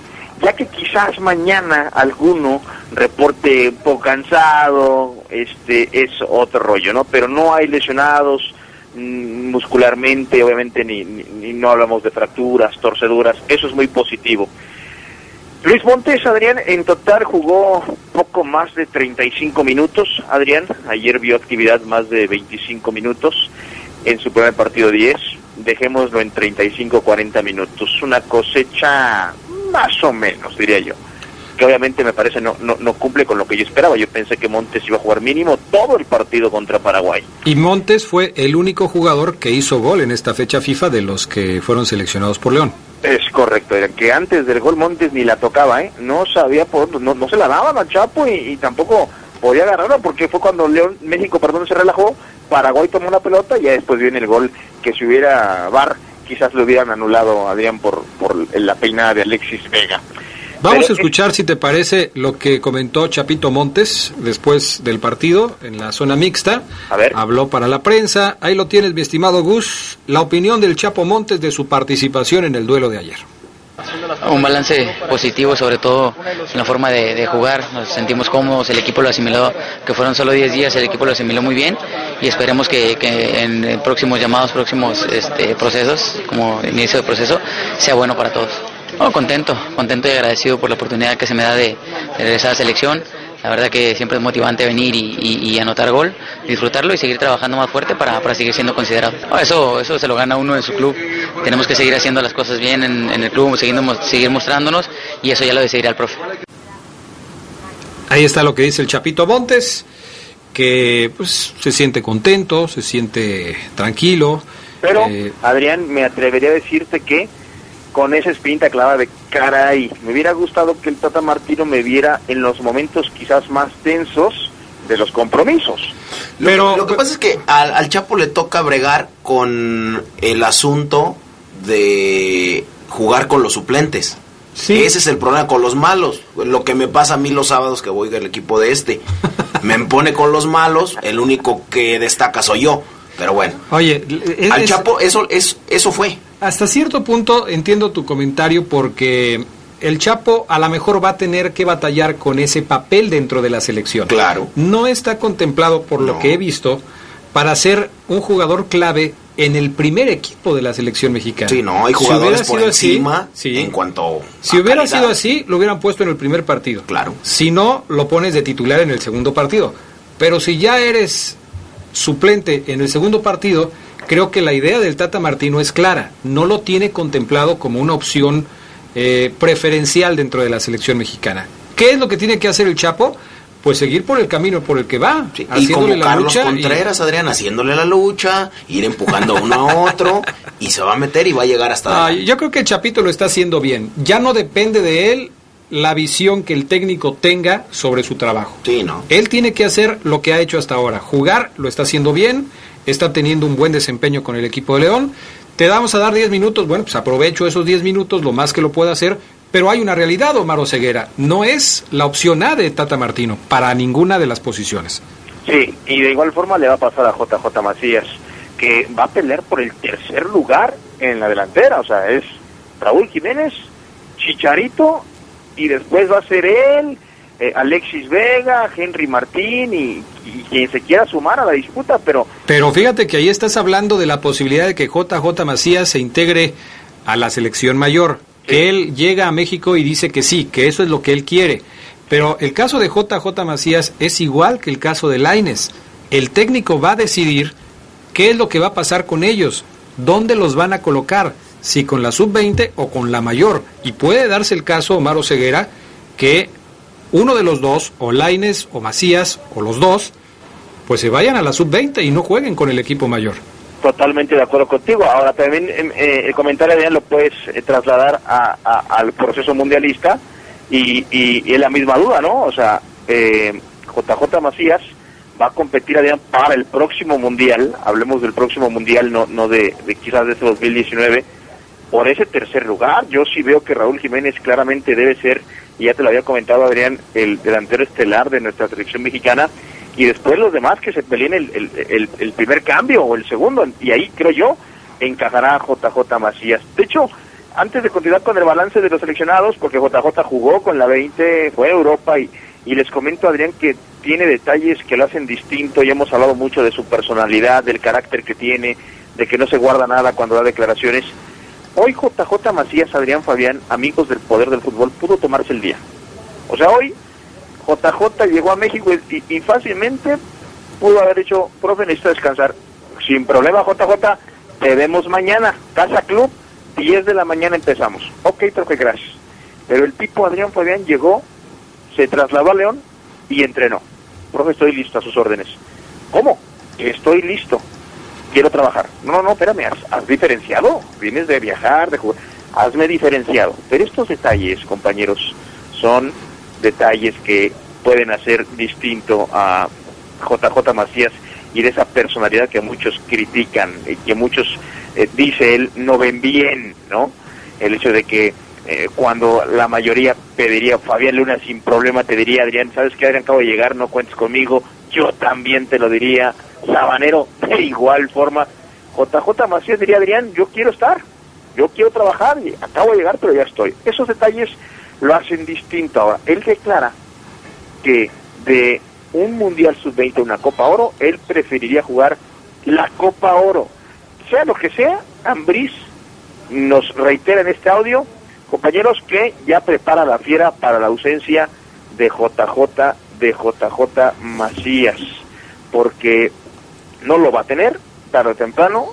Ya que quizás mañana alguno reporte un poco cansado, este es otro rollo, ¿no? Pero no hay lesionados mm, muscularmente, obviamente ni, ni- ni no hablamos de fracturas, torceduras, eso es muy positivo. Luis Montes, Adrián, en total jugó poco más de 35 minutos. Adrián, ayer vio actividad más de 25 minutos en su primer partido 10. Dejémoslo en 35-40 minutos. Una cosecha más o menos, diría yo. Que obviamente me parece no, no, no cumple con lo que yo esperaba. Yo pensé que Montes iba a jugar mínimo todo el partido contra Paraguay. Y Montes fue el único jugador que hizo gol en esta fecha FIFA de los que fueron seleccionados por León. Es correcto, era que antes del gol Montes ni la tocaba, ¿eh? No sabía por no, no se la daban a Chapo y, y tampoco podía agarrarla porque fue cuando León, México, perdón, se relajó, Paraguay tomó una pelota y ya después viene el gol que si hubiera VAR quizás lo hubieran anulado Adrián por, por la peinada de Alexis Vega. Vamos Pero, a escuchar, si te parece, lo que comentó Chapito Montes después del partido en la zona mixta. A ver. Habló para la prensa. Ahí lo tienes, mi estimado Gus. La opinión del Chapo Montes de su participación en el duelo de ayer. Un balance positivo, sobre todo en la forma de, de jugar. Nos sentimos cómodos, el equipo lo asimiló, que fueron solo 10 días, el equipo lo asimiló muy bien y esperemos que, que en próximos llamados, próximos este, procesos, como inicio de proceso, sea bueno para todos. No, contento, contento y agradecido por la oportunidad que se me da de, de regresar a la selección. La verdad que siempre es motivante venir y, y- y anotar gol, disfrutarlo y seguir trabajando más fuerte para, para seguir siendo considerado. No, eso, eso se lo gana uno en su club. Tenemos que seguir haciendo las cosas bien en, en el club, seguir, seguir mostrándonos y eso ya lo decidirá el profe. Ahí está lo que dice el Chapito Montes, que pues se siente contento, se siente tranquilo, Pero, Eh, Adrián, me atrevería a decirte que con esa espinita clavada de caray, me hubiera gustado que el Tata Martino me viera en los momentos quizás más tensos de los compromisos. Lo, que, lo que pasa es que al, al Chapo le toca bregar con el asunto de jugar con los suplentes. Ese es el problema con los malos. Lo que me pasa a mí los sábados que voy del equipo de este. me pone con los malos, el único que destaca soy yo. Pero bueno. Oye, es- al Chapo eso, es, eso fue. Hasta cierto punto entiendo tu comentario porque el Chapo a lo mejor va a tener que batallar con ese papel dentro de la selección. Claro. No está contemplado, por lo que he visto, para ser un jugador clave en el primer equipo de la selección mexicana. Sí, no, hay Si jugadores hubiera por sido así, encima sí. en cuanto Si hubiera calidad. sido así, lo hubieran puesto en el primer partido. Claro. Si no, lo pones de titular en el segundo partido. Pero si ya eres suplente en el segundo partido, creo que la idea del Tata Martino es clara. No lo tiene contemplado como una opción eh, preferencial dentro de la selección mexicana. ¿Qué es lo que tiene que hacer el Chapo? Pues seguir por el camino por el que va, Y haciéndole como la Carlos lucha y- Contreras, Adrián, haciéndole la lucha, ir empujando a uno a otro, y se va a meter y va a llegar hasta... Ah, yo creo que el Chapito lo está haciendo bien. Ya no depende de él la visión que el técnico tenga sobre su trabajo. Sí, ¿no? Él tiene que hacer lo que ha hecho hasta ahora. Jugar, lo está haciendo bien, está teniendo un buen desempeño con el equipo de León. Te damos a dar 10 minutos, bueno, pues aprovecho esos 10 minutos lo más que lo pueda hacer, pero hay una realidad, Omar Ceguera, no es la opción A de Tata Martino para ninguna de las posiciones. Sí, y de igual forma le va a pasar a JJ Macías, que va a pelear por el tercer lugar en la delantera. O sea, es Raúl Jiménez, Chicharito, y después va a ser él, eh, Alexis Vega, Henry Martín y, y quien se quiera sumar a la disputa, pero Pero fíjate que ahí estás hablando de la posibilidad de que JJ Macías se integre a la selección mayor, que él llega a México y dice que sí, que eso es lo que él quiere. Pero el caso de JJ Macías es igual que el caso de Laines. El técnico va a decidir qué es lo que va a pasar con ellos, dónde los van a colocar, si con la sub-20 o con la mayor. Y puede darse el caso, Omar Ceguera, que uno de los dos, o Laines o Macías, o los dos, pues se vayan a la sub-20 y no jueguen con el equipo mayor. Totalmente de acuerdo contigo. Ahora también em, eh, el comentario de Adrián lo puedes eh, trasladar a- al proceso mundialista y, y- y es la misma duda, ¿no? O sea, eh, JJ Macías va a competir Adrián para el próximo mundial, hablemos del próximo mundial, no, no de, de quizás de este 2019, por ese tercer lugar. Yo sí veo que Raúl Jiménez claramente debe ser, y ya te lo había comentado Adrián, el delantero estelar de nuestra selección mexicana, y después los demás que se peleen el, el, el- primer cambio o el segundo, y ahí creo yo encajará JJ Macías. De hecho, antes de continuar con el balance de los seleccionados, porque JJ jugó con la 20, fue a Europa y, y les comento Adrián que tiene detalles que lo hacen distinto, ya hemos hablado mucho de su personalidad, del carácter que tiene, de que no se guarda nada cuando da declaraciones. Hoy JJ Macías, Adrián Fabián, amigos del poder del fútbol, pudo tomarse el día. O sea, hoy JJ llegó a México y, fácilmente pudo haber dicho, profe, necesito descansar. Sin problema, JJ, te vemos mañana. Casa Club, 10 de la mañana empezamos. Ok, profe, gracias. Pero el tipo Adrián Fabián llegó, se trasladó a León y entrenó. Profe, estoy listo a sus órdenes. ¿Cómo? Estoy listo. Quiero trabajar. No, no, espérame, has, has diferenciado. Vienes de viajar, de jugar. Hazme diferenciado. Pero estos detalles, compañeros, son detalles que pueden hacer distinto a JJ Macías y de esa personalidad que muchos critican y que muchos, eh, dice él, no ven bien, ¿no? El hecho de que eh, cuando la mayoría pediría Fabián Luna sin problema, te diría Adrián, ¿sabes qué Adrián? Acabo de llegar, no cuentes conmigo, yo también te lo diría, Sabanero, de igual forma, JJ Macías diría Adrián, yo quiero estar, yo quiero trabajar, y acabo de llegar, pero ya estoy. Esos detalles lo hacen distinto ahora. Él declara que de un Mundial Sub-20 a una Copa Oro, él preferiría jugar la Copa Oro. Sea lo que sea, Ambriz nos reitera en este audio, compañeros, que ya prepara la fiera para la ausencia de JJ, de JJ Macías, porque no lo va a tener tarde o temprano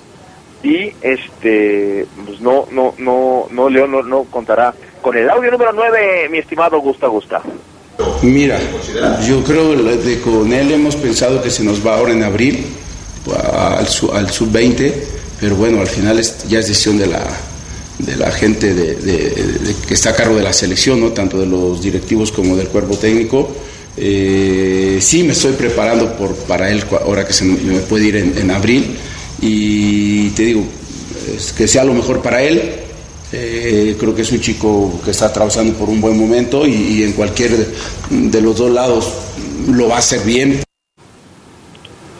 y este pues no no no no León no, no contará con el audio número 9 mi estimado Gusta Gusta Mira, yo creo que con él hemos pensado que se nos va ahora en abril al, al sub-20 pero bueno, al final es- ya es decisión de la, de la gente de- que está a cargo de la selección, ¿no? tanto de los directivos como del cuerpo técnico. Eh, sí, me estoy preparando por, para él ahora que se me, puede ir en, abril y te digo, que sea lo mejor para él. Eh, creo que es un chico que está atravesando por un buen momento y, y en cualquier de, de los dos lados lo va a hacer bien.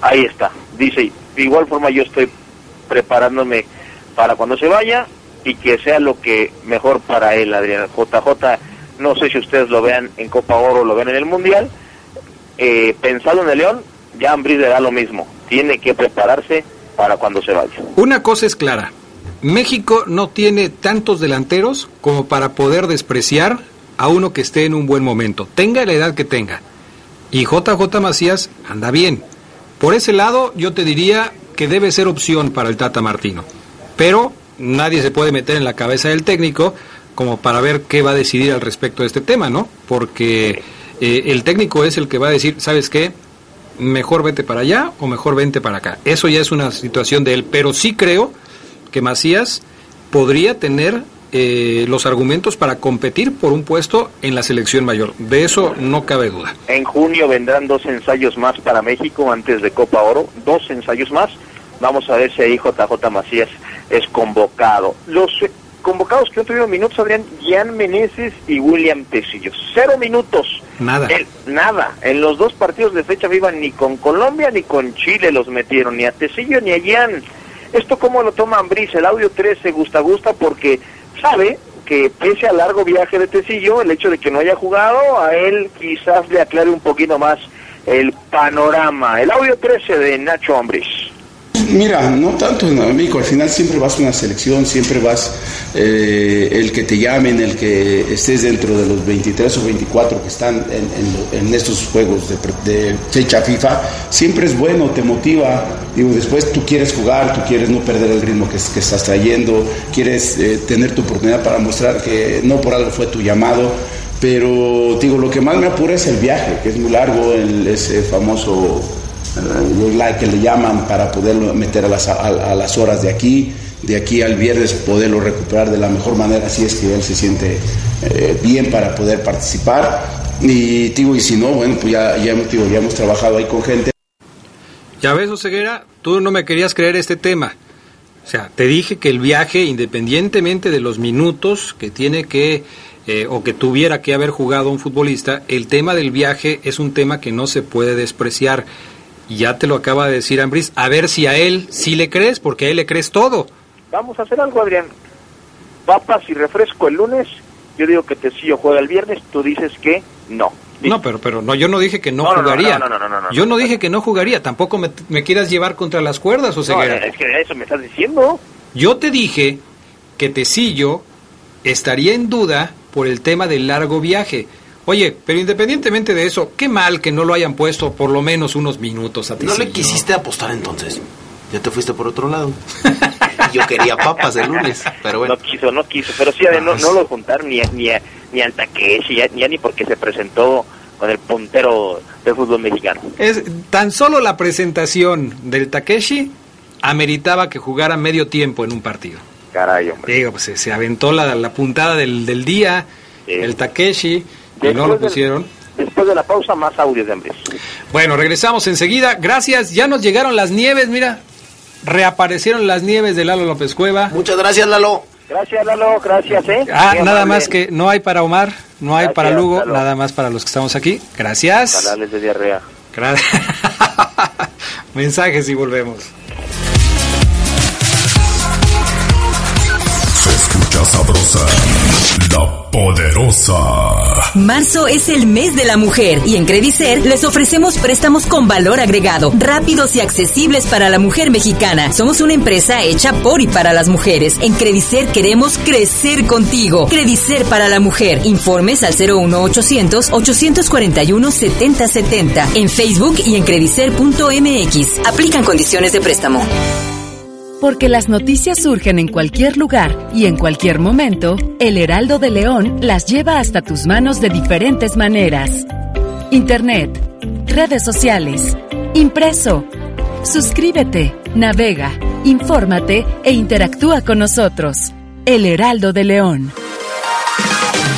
Ahí está. Dice, de igual forma yo estoy preparándome para cuando se vaya y que sea lo que mejor para él, Adrián. JJ, no sé si ustedes lo vean en Copa Oro o lo ven en el Mundial. Eh, pensado en el León, ya Ambris le da lo mismo. Tiene que prepararse para cuando se vaya. Una cosa es clara. México no tiene tantos delanteros como para poder despreciar a uno que esté en un buen momento, tenga la edad que tenga. Y JJ Macías anda bien. Por ese lado, yo te diría que debe ser opción para el Tata Martino. Pero nadie se puede meter en la cabeza del técnico como para ver qué va a decidir al respecto de este tema, ¿no? Porque eh, el técnico es el que va a decir, ¿sabes qué? Mejor vete para allá o mejor vente para acá. Eso ya es una situación de él. Pero sí creo que Macías podría tener eh, los argumentos para competir por un puesto en la selección mayor. De eso no cabe duda. En junio vendrán dos ensayos más para México antes de Copa Oro, dos ensayos más. Vamos a ver si ahí JJ Macías es convocado. Los convocados que no tuvieron minutos, Adrián, Gian Meneses y William Tecillo. Cero minutos. Nada. El- nada. En los dos partidos de fecha viva ni con Colombia ni con Chile los metieron, ni a Tecillo ni a Gian. ¿Esto cómo lo toma Ambris? El audio 13 gusta gusta porque sabe que pese al largo viaje de Tecillo, el hecho de que no haya jugado, a él quizás le aclare un poquito más el panorama. El audio 13 de Nacho Ambris. Mira, no tanto en México, al final siempre vas a una selección, siempre vas eh, el que te llamen, el que estés dentro de los 23 o 24 que están en, en- estos juegos de, de fecha FIFA, siempre es bueno, te motiva. Digo, después tú quieres jugar, tú quieres no perder el ritmo que, que estás trayendo, quieres eh, tener tu oportunidad para mostrar que no por algo fue tu llamado. Pero digo, lo que más me apura es el viaje, que es muy largo, el, ese famoso la que le llaman para poderlo meter a las, a, a las horas de aquí, de aquí al viernes poderlo recuperar de la mejor manera si es que él se siente eh, bien para poder participar. Y digo, y si no, bueno, pues ya, ya, ya hemos trabajado ahí con gente. Ya ves, Oseguera, tú no me querías creer este tema. O sea, te dije que el viaje, independientemente de los minutos que tiene que, eh, o que tuviera que haber jugado un futbolista, el tema del viaje es un tema que no se puede despreciar. Y ya te lo acaba de decir Ambris, a ver si a él sí le crees, porque a él le crees todo. Vamos a hacer algo, Adrián. Papas y refresco el lunes. Yo digo que Tecillo juega el viernes, tú dices que no. No, pero, pero no, yo no dije que no, No, jugaría. no, no, no, no, no, yo no dije que no jugaría, tampoco me, me quieras llevar contra las cuerdas, No, Oseguera. es que eso me estás diciendo. Yo te dije que Tecillo estaría en duda por el tema del largo viaje. Oye, pero independientemente de eso, qué mal que no lo hayan puesto por lo menos unos minutos a ¿No Tecillo. le quisiste apostar entonces? Ya te fuiste por otro lado. Yo quería papas el lunes, pero bueno. No quiso, no quiso. Pero sí, no, no lo juntaron ni a, ni a, ni al Takeshi, ya, ya ni porque se presentó con el puntero del fútbol mexicano. Es tan solo la presentación del Takeshi ameritaba que jugara medio tiempo en un partido. Caray, hombre. Digo, pues se, se aventó la, la puntada del, del día, el Takeshi, y no lo Después del- pusieron. Después de la pausa, más audios de Ambris. Bueno, regresamos enseguida. Gracias. Ya nos llegaron las nieves, mira. Reaparecieron las nieves de Lalo López Cueva. Muchas gracias, Lalo. Gracias, Lalo, gracias, ¿eh? Ah, nada más que no hay para Omar, no hay Gracias, para Lugo, Lalo. nada más para los que estamos aquí. Gracias. Canales de diarrea. Gra- Mensajes y volvemos. Se escucha sabrosa, la poderosa. Marzo es el mes de la mujer y en Credicer les ofrecemos préstamos con valor agregado, rápidos y accesibles para la mujer mexicana. Somos una empresa hecha por y para las mujeres. En Credicer queremos crecer contigo. Credicer para la mujer. Informes al 01800 841 7070 en Facebook y en credicer.mx. Aplican condiciones de préstamo. Porque las noticias surgen en cualquier lugar y en cualquier momento, el Heraldo de León las lleva hasta tus manos de diferentes maneras. Internet, redes sociales, impreso. Suscríbete, navega, Infórmate e interactúa con nosotros. El Heraldo de León.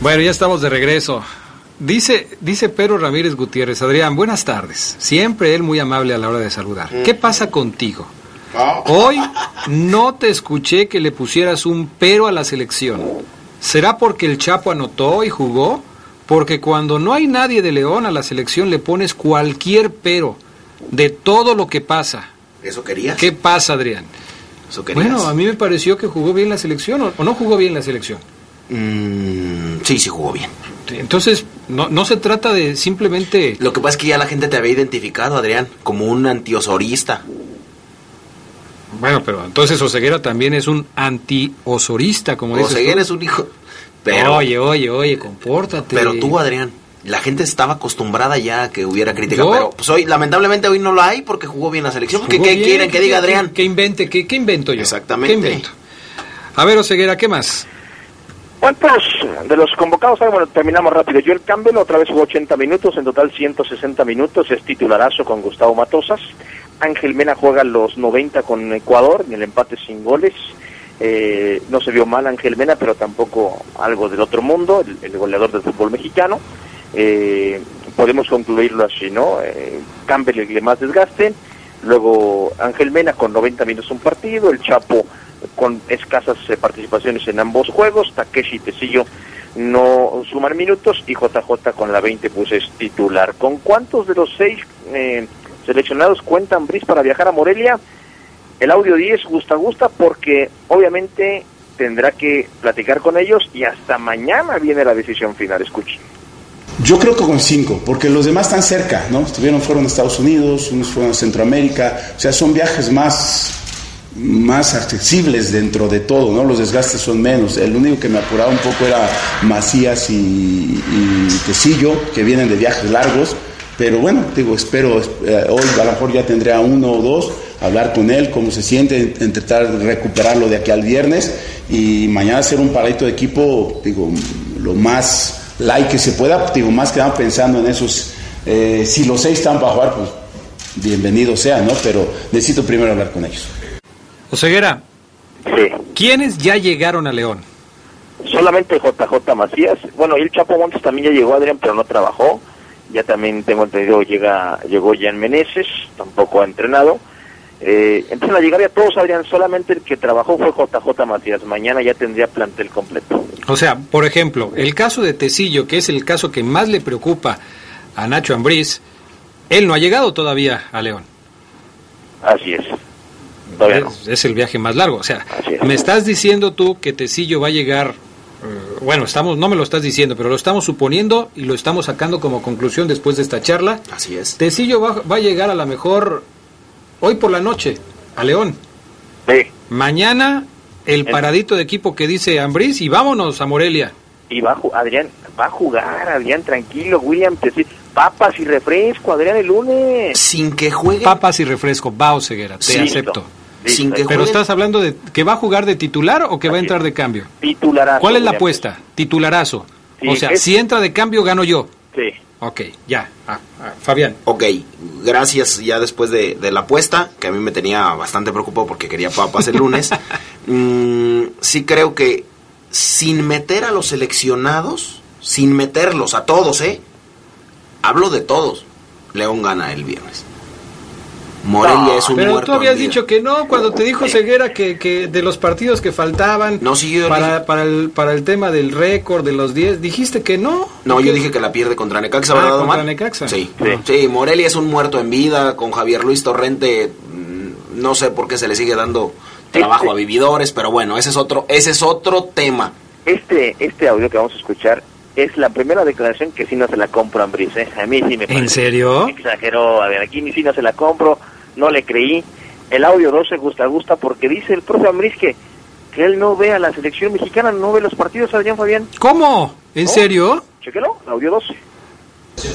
Bueno, ya estamos de regreso. Dice, dice Pedro Ramírez Gutiérrez, Adrián, buenas tardes. Siempre él muy amable a la hora de saludar. ¿Qué pasa contigo? Hoy no te escuché que le pusieras un pero a la selección. ¿Será porque el Chapo anotó y jugó? Porque cuando no hay nadie de León a la selección le pones cualquier pero de todo lo que pasa. ¿Eso querías? ¿Qué pasa, Adrián? ¿Eso querías? Bueno, a mí me pareció que jugó bien la selección o, o no jugó bien la selección. Mm, sí, sí jugó bien. Entonces, no, no se trata de simplemente... Lo que pasa es que ya la gente te había identificado, Adrián, como un antiosorista. Bueno, pero entonces Oseguera también es un anti-osorista, como dices Oseguera tú. es un hijo... Pero, Oye, oye, oye, compórtate. pero tú, Adrián, la gente estaba acostumbrada ya a que hubiera crítica, Yo- pero pues hoy, lamentablemente hoy no lo hay porque jugó bien la selección. ¿Qué, Jugó qué bien, quieren que ¿qué- diga Adrián? ¿Qué invente? ¿Qué, qué invento yo? Exactamente. ¿Qué invento? A ver, Oseguera, ¿qué más? ¿Cuántos de los convocados? hay? bueno, terminamos rápido. Joel Campbell otra vez jugó 80 minutos, en total 160 minutos, es titularazo con Gustavo Matosas. Ángel Mena juega los 90 con Ecuador, en el empate sin goles. Eh, no se vio mal Ángel Mena, pero tampoco algo del otro mundo, el, goleador del fútbol mexicano. Eh, podemos concluirlo así, ¿no? Eh, Campbell el más desgaste, luego Ángel Mena con 90 minutos un partido, el Chapo con escasas eh, participaciones en ambos juegos, Takeshi Tecillo no suman minutos y JJ con la 20 pues es titular. ¿Con cuántos de los seis eh, seleccionados cuentan Bris para viajar a Morelia? El audio 10 gusta gusta porque obviamente tendrá que platicar con ellos y hasta mañana viene la decisión final. Escuchen. Yo creo que con cinco, porque los demás están cerca, ¿no? Estuvieron, fueron a Estados Unidos, unos fueron a Centroamérica, o sea, son viajes más, más accesibles dentro de todo, ¿no? Los desgastes son menos. El único que me apuraba un poco era Macías y, y Tecillo, que vienen de viajes largos, pero bueno, digo, espero, eh, hoy a lo mejor ya tendré a uno o dos, hablar con él, cómo se siente, en- intentar recuperarlo de aquí al viernes y mañana hacer un paradito de equipo, digo, lo más like que se pueda, digo, más que nada pensando en esos, eh, si los seis están para jugar, pues bienvenido sea, ¿no? Pero necesito primero hablar con ellos. Oseguera, ¿quiénes ya llegaron a León? Solamente JJ Macías. Bueno, y el Chapo Montes también ya llegó, Adrián, pero no trabajó. Ya también tengo entendido llega llegó Jan Meneses, tampoco ha entrenado. Eh, empiezan a llegar ya todos, Adrián. Solamente el que trabajó fue JJ Macías. Mañana ya tendría plantel completo. O sea, por ejemplo, el caso de Tecillo, que es el caso que más le preocupa a Nacho Ambriz, él no ha llegado todavía a León. Así es. Todavía no. Es, es el viaje más largo. O sea, me estás diciendo tú que Tecillo va a llegar. eh, bueno, estamos, no me lo estás diciendo, pero lo estamos suponiendo y lo estamos sacando como conclusión después de esta charla. Así es. Tecillo va, va a llegar a la mejor hoy por la noche a León. Mañana el paradito de equipo que dice Ambriz y vámonos a Morelia. Y va Adrián, va a jugar, Adrián, tranquilo, William. te sí, papas y refresco, Adrián, el lunes. Sin que juegue. Papas y refresco, va Oseguera, te Sí, acepto. Listo. Sin que Pero estás hablando de que va a jugar de titular o que va a entrar de cambio. Titularazo. ¿Cuál es la apuesta? Titularazo. Sí, o sea, es- si entra de cambio gano yo. Sí. Ok, ya. Ah, ah, Fabián. Ok, gracias ya después de, de la apuesta, que a mí me tenía bastante preocupado porque quería papas el lunes. Mm, sí creo que sin meter a los seleccionados, sin meterlos a todos, ¿eh? Hablo de todos. León gana el viernes. Morelia es un Pero muerto tú habías en vida. dicho que no, cuando te dijo Ceguera que, que de los partidos que faltaban No, sí, yo para, dije- para, el, para el tema del récord de los 10, dijiste que no. No, yo dije que la pierde contra Necaxa, Ah, ¿verdad, contra Omar? Necaxa. Sí. sí. Morelia es un muerto en vida, con Javier Luis Torrente, mm, no sé por qué se le sigue dando trabajo a vividores, pero bueno, ese es otro, ese es otro tema. este, este audio que vamos a escuchar es la primera declaración que sí no se la compro a Ambriz, ¿eh? A mí sí me ¿En serio? Exageró, a ver, aquí sí no se la compro, no le creí. El audio 12 gusta, gusta porque dice el profe Ambriz que, que él no ve a la selección mexicana, no ve los partidos, Adrián Fabián. ¿Cómo? ¿En ¿No? serio? Chequelo, audio 12.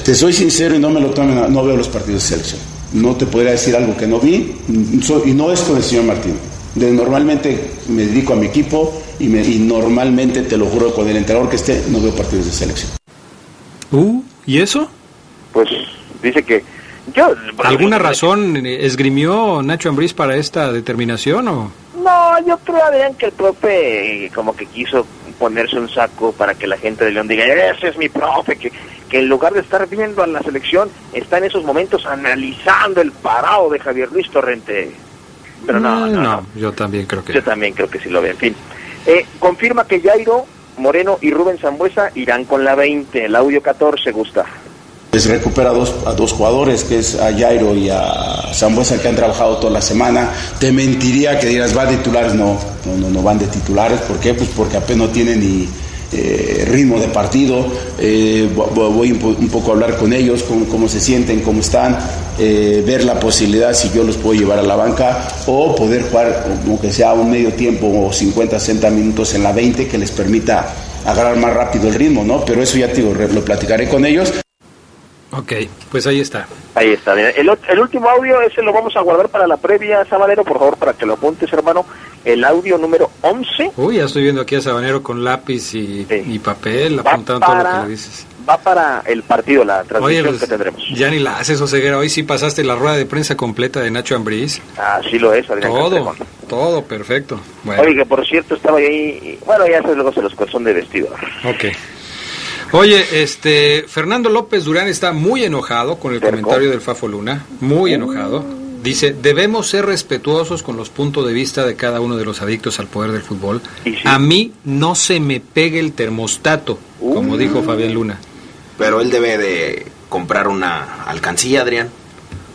Te soy sincero y no me lo tomen, a- no veo los partidos de selección. No te podría decir algo que no vi y no es con el señor Martín. De, normalmente me dedico a mi equipo y, me- y normalmente, te lo juro, con el entrenador que esté, no veo partidos de selección. Uh, ¿y eso? Pues dice que yo... ¿Alguna razón esgrimió Nacho Ambriz para esta determinación o...? No, yo creo, Adrián, que el profe eh, como que quiso ponerse un saco para que la gente de León diga, ese es mi profe, que, que en lugar de estar viendo a la selección, está en esos momentos analizando el parado de Javier Luis Torrente. Pero no, no, no. yo también creo que... Yo también creo que sí lo ve. En fin, Eh, confirma que Jairo, Moreno y Rubén Zambuesa irán con la 20, el audio 14, Gusta. Les recupera a dos, a dos jugadores, que es a Jairo y a Zambuesa, que han trabajado toda la semana. Te mentiría que dirás, va de titulares. No, no, no, no van de titulares. ¿Por qué? Pues porque apenas no tienen ni eh, ritmo de partido. Eh, vo- vo- voy un, po- un poco a hablar con ellos, cómo, cómo se sienten, cómo están, eh, ver la posibilidad si yo los puedo llevar a la banca o poder jugar, como que sea un medio tiempo o 50, 60 minutos en la 20 que les permita agarrar más rápido el ritmo, ¿no? Pero eso ya te digo, re- lo platicaré con ellos. Ok, pues ahí está. Ahí está. bien. El, el último audio, ese lo vamos a guardar para la previa, Sabanero, por favor, para que lo apuntes, hermano. El audio número 11 Uy, ya estoy viendo aquí a Sabanero con lápiz y, y papel apuntando todo lo que le dices. va para el partido, la transmisión Oye, pues, que tendremos. ya ni la haces, Oseguera. Hoy sí pasaste la rueda de prensa completa de Nacho Ambriz. Así lo es, Adrián Todo, todo perfecto. Bueno, Oye, que por cierto estaba ahí, y- bueno, ya se luego se los son de vestido. ok. Oye, este, Fernando López Durán está muy enojado con el comentario del Fafo Luna, muy enojado. Dice, debemos ser respetuosos con los puntos de vista de cada uno de los adictos al poder del fútbol. A mí no se me pegue el termostato, como dijo Fabián Luna. Pero él debe de comprar una alcancía, Adrián.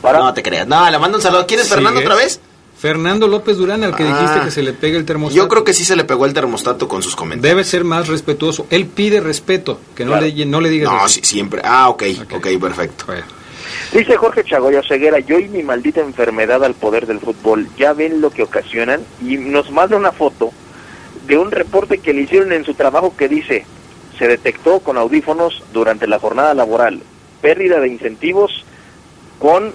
No te creas. No, le mando un saludo. ¿Quién es Fernando otra vez? Fernando López Durán, al que dijiste Ah. que se le pegue el termostato. Yo creo que sí se le pegó el termostato con sus comentarios. Debe ser más respetuoso. Él pide respeto, que no, Claro. le, no le digas No, así. sí, siempre. Ah, ok, ok, perfecto. Dice Jorge Chagoya Ceguera, yo y mi maldita enfermedad al poder del fútbol, ya ven lo que ocasionan y nos manda una foto de un reporte que le hicieron en su trabajo que dice, se detectó con audífonos durante la jornada laboral, pérdida de incentivos con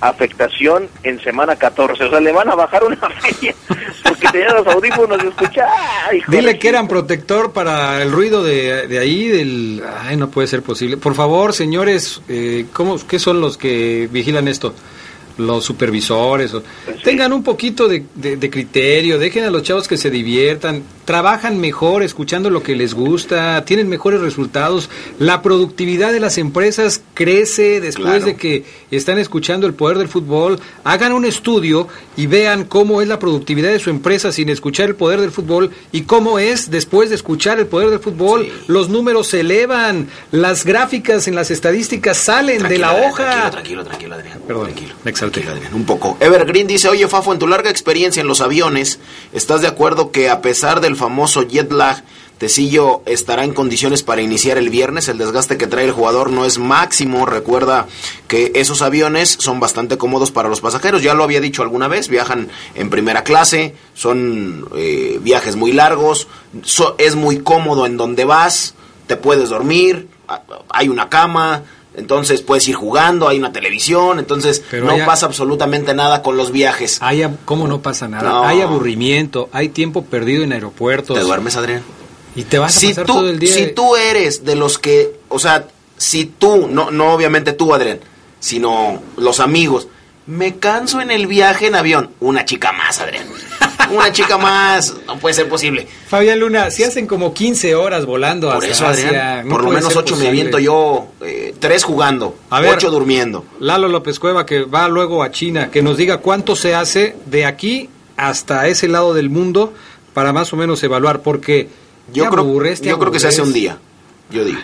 afectación en semana 14. O sea, le van a bajar una feria porque tenía los audífonos de escuchar. Ay, hijo Dile que eran protector para el ruido de, de ahí, del... Ay, no puede ser posible. Por favor, señores, eh, ¿cómo, ¿qué son los que vigilan esto? Los supervisores. o- Tengan un poquito de, de- de criterio, dejen a los chavos que se diviertan, trabajan mejor escuchando lo que les gusta, tienen mejores resultados. La productividad de las empresas crece después Claro. de que están escuchando el poder del fútbol. Hagan un estudio y vean cómo es la productividad de su empresa sin escuchar el poder del fútbol y cómo es después de escuchar el poder del fútbol. Los números se elevan, las gráficas en las estadísticas salen de la hoja. Tranquilo, tranquilo, Adrián. Perdón, Un poco. Evergreen dice, oye Fafo, en tu larga experiencia en los aviones, ¿estás de acuerdo que a pesar del famoso jet lag, Tecillo estará en condiciones para iniciar el viernes? El desgaste que trae el jugador no es máximo. Recuerda que esos aviones son bastante cómodos para los pasajeros. Ya lo había dicho alguna vez, viajan en primera clase, son eh, viajes muy largos, so- es muy cómodo en donde vas, te puedes dormir, hay una cama, entonces puedes ir jugando, hay una televisión, entonces Pero no pasa absolutamente nada con los viajes. Hay, ¿Cómo no pasa nada? No. Hay aburrimiento, hay tiempo perdido en aeropuertos. ¿Te duermes, Adrián? Y te vas a si pasar tú, todo el día. Si tú eres de los que, o sea, si tú, no, no obviamente tú, Adrián, sino los amigos, me canso en el viaje en avión, una chica más, Adrián. Una chica más, no puede ser posible. Fabián Luna, si hacen como 15 horas volando Por hasta eso, no por lo menos ser ocho me posible. aviento yo, eh, tres jugando, A ver. ocho durmiendo. Lalo López Cueva, que va luego a China, que nos diga cuánto se hace de aquí hasta ese lado del mundo para más o menos evaluar, porque Yo creo, aburres, yo creo que se hace un día, yo digo.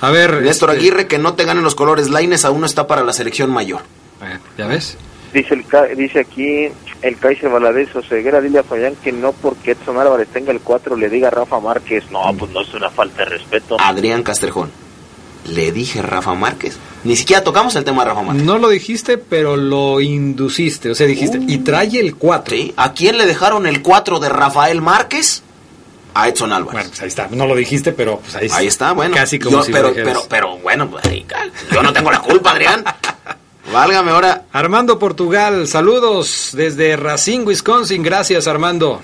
A ver, Néstor este- Aguirre, que no te ganen los colores Laines, aún no está para la selección mayor. Eh, ¿Ya ves? Dice el Ca- dice aquí el Kaiser Valadez o Ceguera, dile a Fabián que no porque Edson Álvarez tenga el 4 le diga a Rafa Márquez. No, pues no es una falta de respeto. Adrián Castrejón. Le dije Rafa Márquez. Ni siquiera tocamos el tema de Rafa Márquez. No lo dijiste, pero lo induciste. O sea, dijiste, y trae el 4. Sí. ¿A quién le dejaron el 4 de Rafael Márquez? A Edson Álvarez. Bueno, pues ahí está. No lo dijiste, pero pues ahí, Ahí está, bueno. Casi como Yo- si pero, lo dijeras. pero, pero bueno, pues, yo no tengo la culpa, Adrián. Válgame ahora. Armando Portugal, saludos desde Racine, Wisconsin. Gracias, Armando.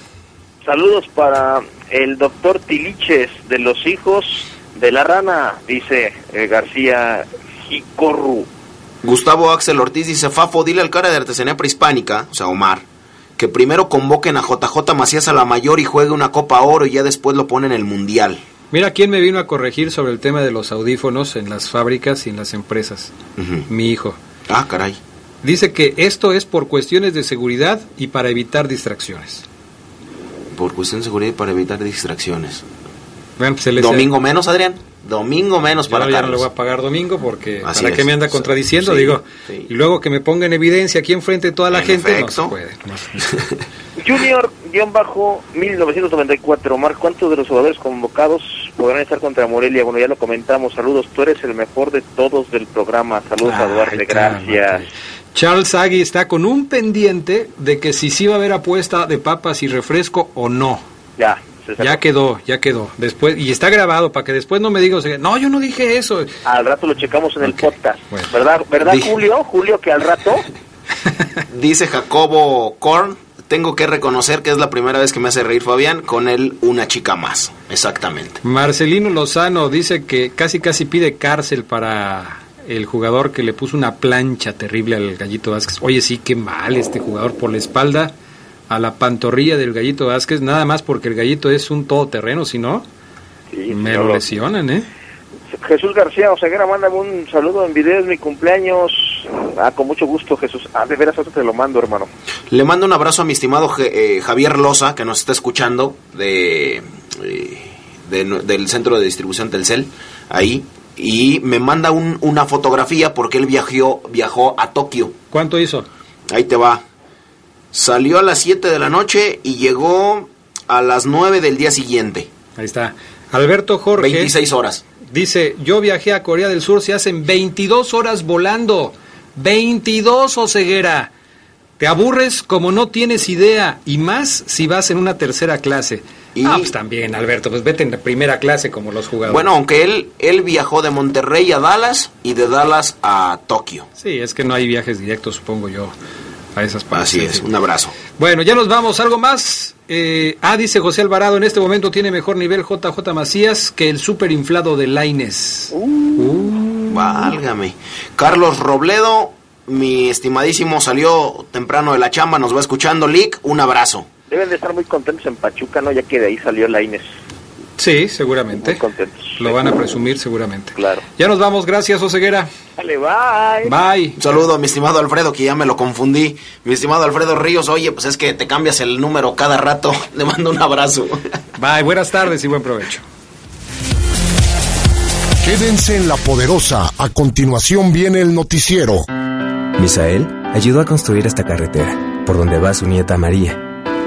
Saludos para el doctor Tiliches de los hijos de la rana, dice eh, García Jicorru. Gustavo Axel Ortiz dice, Fafo, dile al cara de artesanía prehispánica, o sea, Omar, que primero convoquen a JJ Macías a la mayor y juegue una Copa Oro y ya después lo ponen en el Mundial. Mira quién me vino a corregir sobre el tema de los audífonos en las fábricas y en las empresas. Mi hijo. Ah, caray. Dice que esto es por cuestiones de seguridad y para evitar distracciones. Por cuestión de seguridad y para evitar distracciones. Bueno, pues Domingo menos, Adrián. Domingo menos Yo para ya no le voy a pagar domingo porque Así para es. qué me anda contradiciendo, Sí, digo. sí. Y luego que me ponga en evidencia aquí enfrente de toda la En gente, efecto. no se puede. no. Junior-1994. Omar, ¿cuántos de los jugadores convocados podrán estar contra Morelia? Bueno, ya lo comentamos. Saludos, tú eres el mejor de todos del programa. Saludos a Duarte, gracias. Charles Agui está con un pendiente de que si sí va a haber apuesta de papas y refresco o no. Ya. Ya quedó, ya quedó. Después y está grabado para que después no me digas, no, yo no dije eso. Al rato lo checamos en el podcast. ¿Verdad, ¿verdad Dije- Julio? Julio, que al rato... Dice Jacobo Korn, tengo que reconocer que es la primera vez que me hace reír Fabián, con él una chica más. Exactamente. Marcelino Lozano dice que casi casi pide cárcel para el jugador que le puso una plancha terrible al Gallito Vázquez. Oye, sí, qué mal este jugador por la espalda a la pantorrilla del Gallito Vázquez, nada más porque el Gallito es un todoterreno, si no, me lo lesionan, ¿eh? Jesús García Oseguera, mándame un saludo en video, es mi cumpleaños. Ah, con mucho gusto, Jesús. Ah, de veras, ahorita te lo mando, hermano. Le mando un abrazo a mi estimado Je- eh, Javier Loza, que nos está escuchando de, eh, de del centro de distribución Telcel, ahí, y me manda un- una fotografía porque él viajó, viajó a Tokio. ¿Cuánto hizo? Ahí te va. Salió a las 7 de la noche y llegó a las 9 del día siguiente. Ahí está. Alberto Jorge. 26 horas. Dice, yo viajé a Corea del Sur, se hacen 22 horas volando. 22 o ceguera. Te aburres como no tienes idea, y más si vas en una tercera clase. Ah, pues también, Alberto, pues vete en la primera clase como los jugadores. Bueno, aunque él, él viajó de Monterrey a Dallas y de Dallas a Tokio. Sí, es que no hay viajes directos, supongo yo, a esas partes. Así es, un abrazo. Bueno, ya nos vamos. ¿Algo más? Eh, ah, dice José Alvarado, en este momento tiene mejor nivel JJ Macías que el super inflado de Laines. Válgame. Carlos Robledo, mi estimadísimo, salió temprano de la chamba, nos va escuchando. Lick, un abrazo. Deben de estar muy contentos en Pachuca, ¿no? Ya que de ahí salió la Inés. Sí, seguramente. Muy contentos. Lo van a presumir seguramente. Claro. Ya nos vamos, gracias Oseguera. Dale, bye. Bye. Un saludo a mi estimado Alfredo, que ya me lo confundí. Mi estimado Alfredo Ríos, oye, pues es que te cambias el número cada rato. Le mando un abrazo. Bye, buenas tardes y buen provecho. Quédense en la poderosa. A continuación viene el noticiero. Misael ayudó a construir esta carretera, por donde va su nieta María,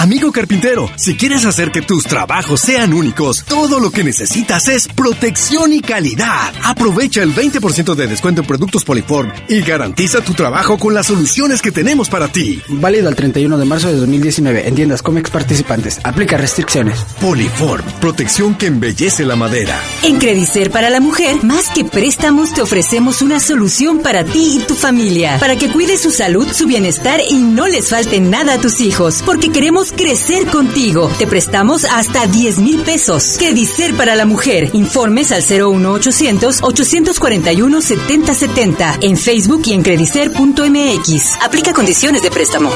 Amigo carpintero, si quieres hacer que tus trabajos sean únicos, todo lo que necesitas es protección y calidad. Aprovecha el 20% de descuento en productos Poliform y garantiza tu trabajo con las soluciones que tenemos para ti. Válido al 31 de marzo de 2019 en tiendas Comex participantes. Aplica restricciones. Poliform, protección que embellece la madera. En Credicer para la mujer, más que préstamos, te ofrecemos una solución para ti y tu familia, para que cuides su salud, su bienestar y no les falte nada a tus hijos, porque queremos crecer contigo. Te prestamos hasta 10 mil pesos. Credicer para la mujer. Informes al 01800 841 7070 en Facebook y en credicer.mx. Aplica condiciones de préstamo.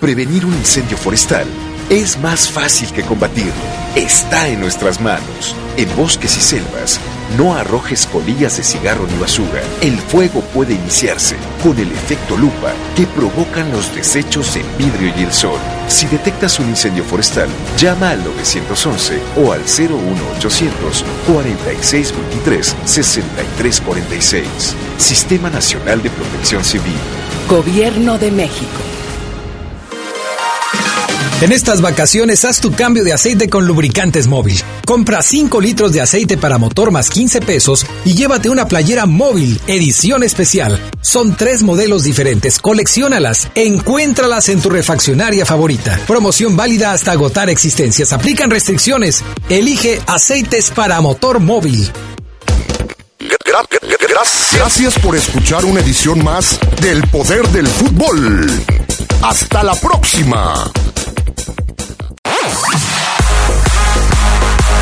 Prevenir un incendio forestal es más fácil que combatir. Está en nuestras manos. En bosques y selvas, no arrojes colillas de cigarro ni basura. El fuego puede iniciarse con el efecto lupa que provocan los desechos en vidrio y el sol. Si detectas un incendio forestal, llama al 911 o al 01800 4623 6346. Sistema Nacional de Protección Civil. Gobierno de México. En estas vacaciones haz tu cambio de aceite con lubricantes móvil. Compra 5 litros de aceite para motor más 15 pesos y llévate una playera móvil, edición especial. Son tres modelos diferentes, colecciónalas, encuéntralas en tu refaccionaria favorita. Promoción válida hasta agotar existencias. Aplican restricciones. Elige aceites para motor móvil. Gracias por escuchar una edición más del Poder del Fútbol. Hasta la próxima.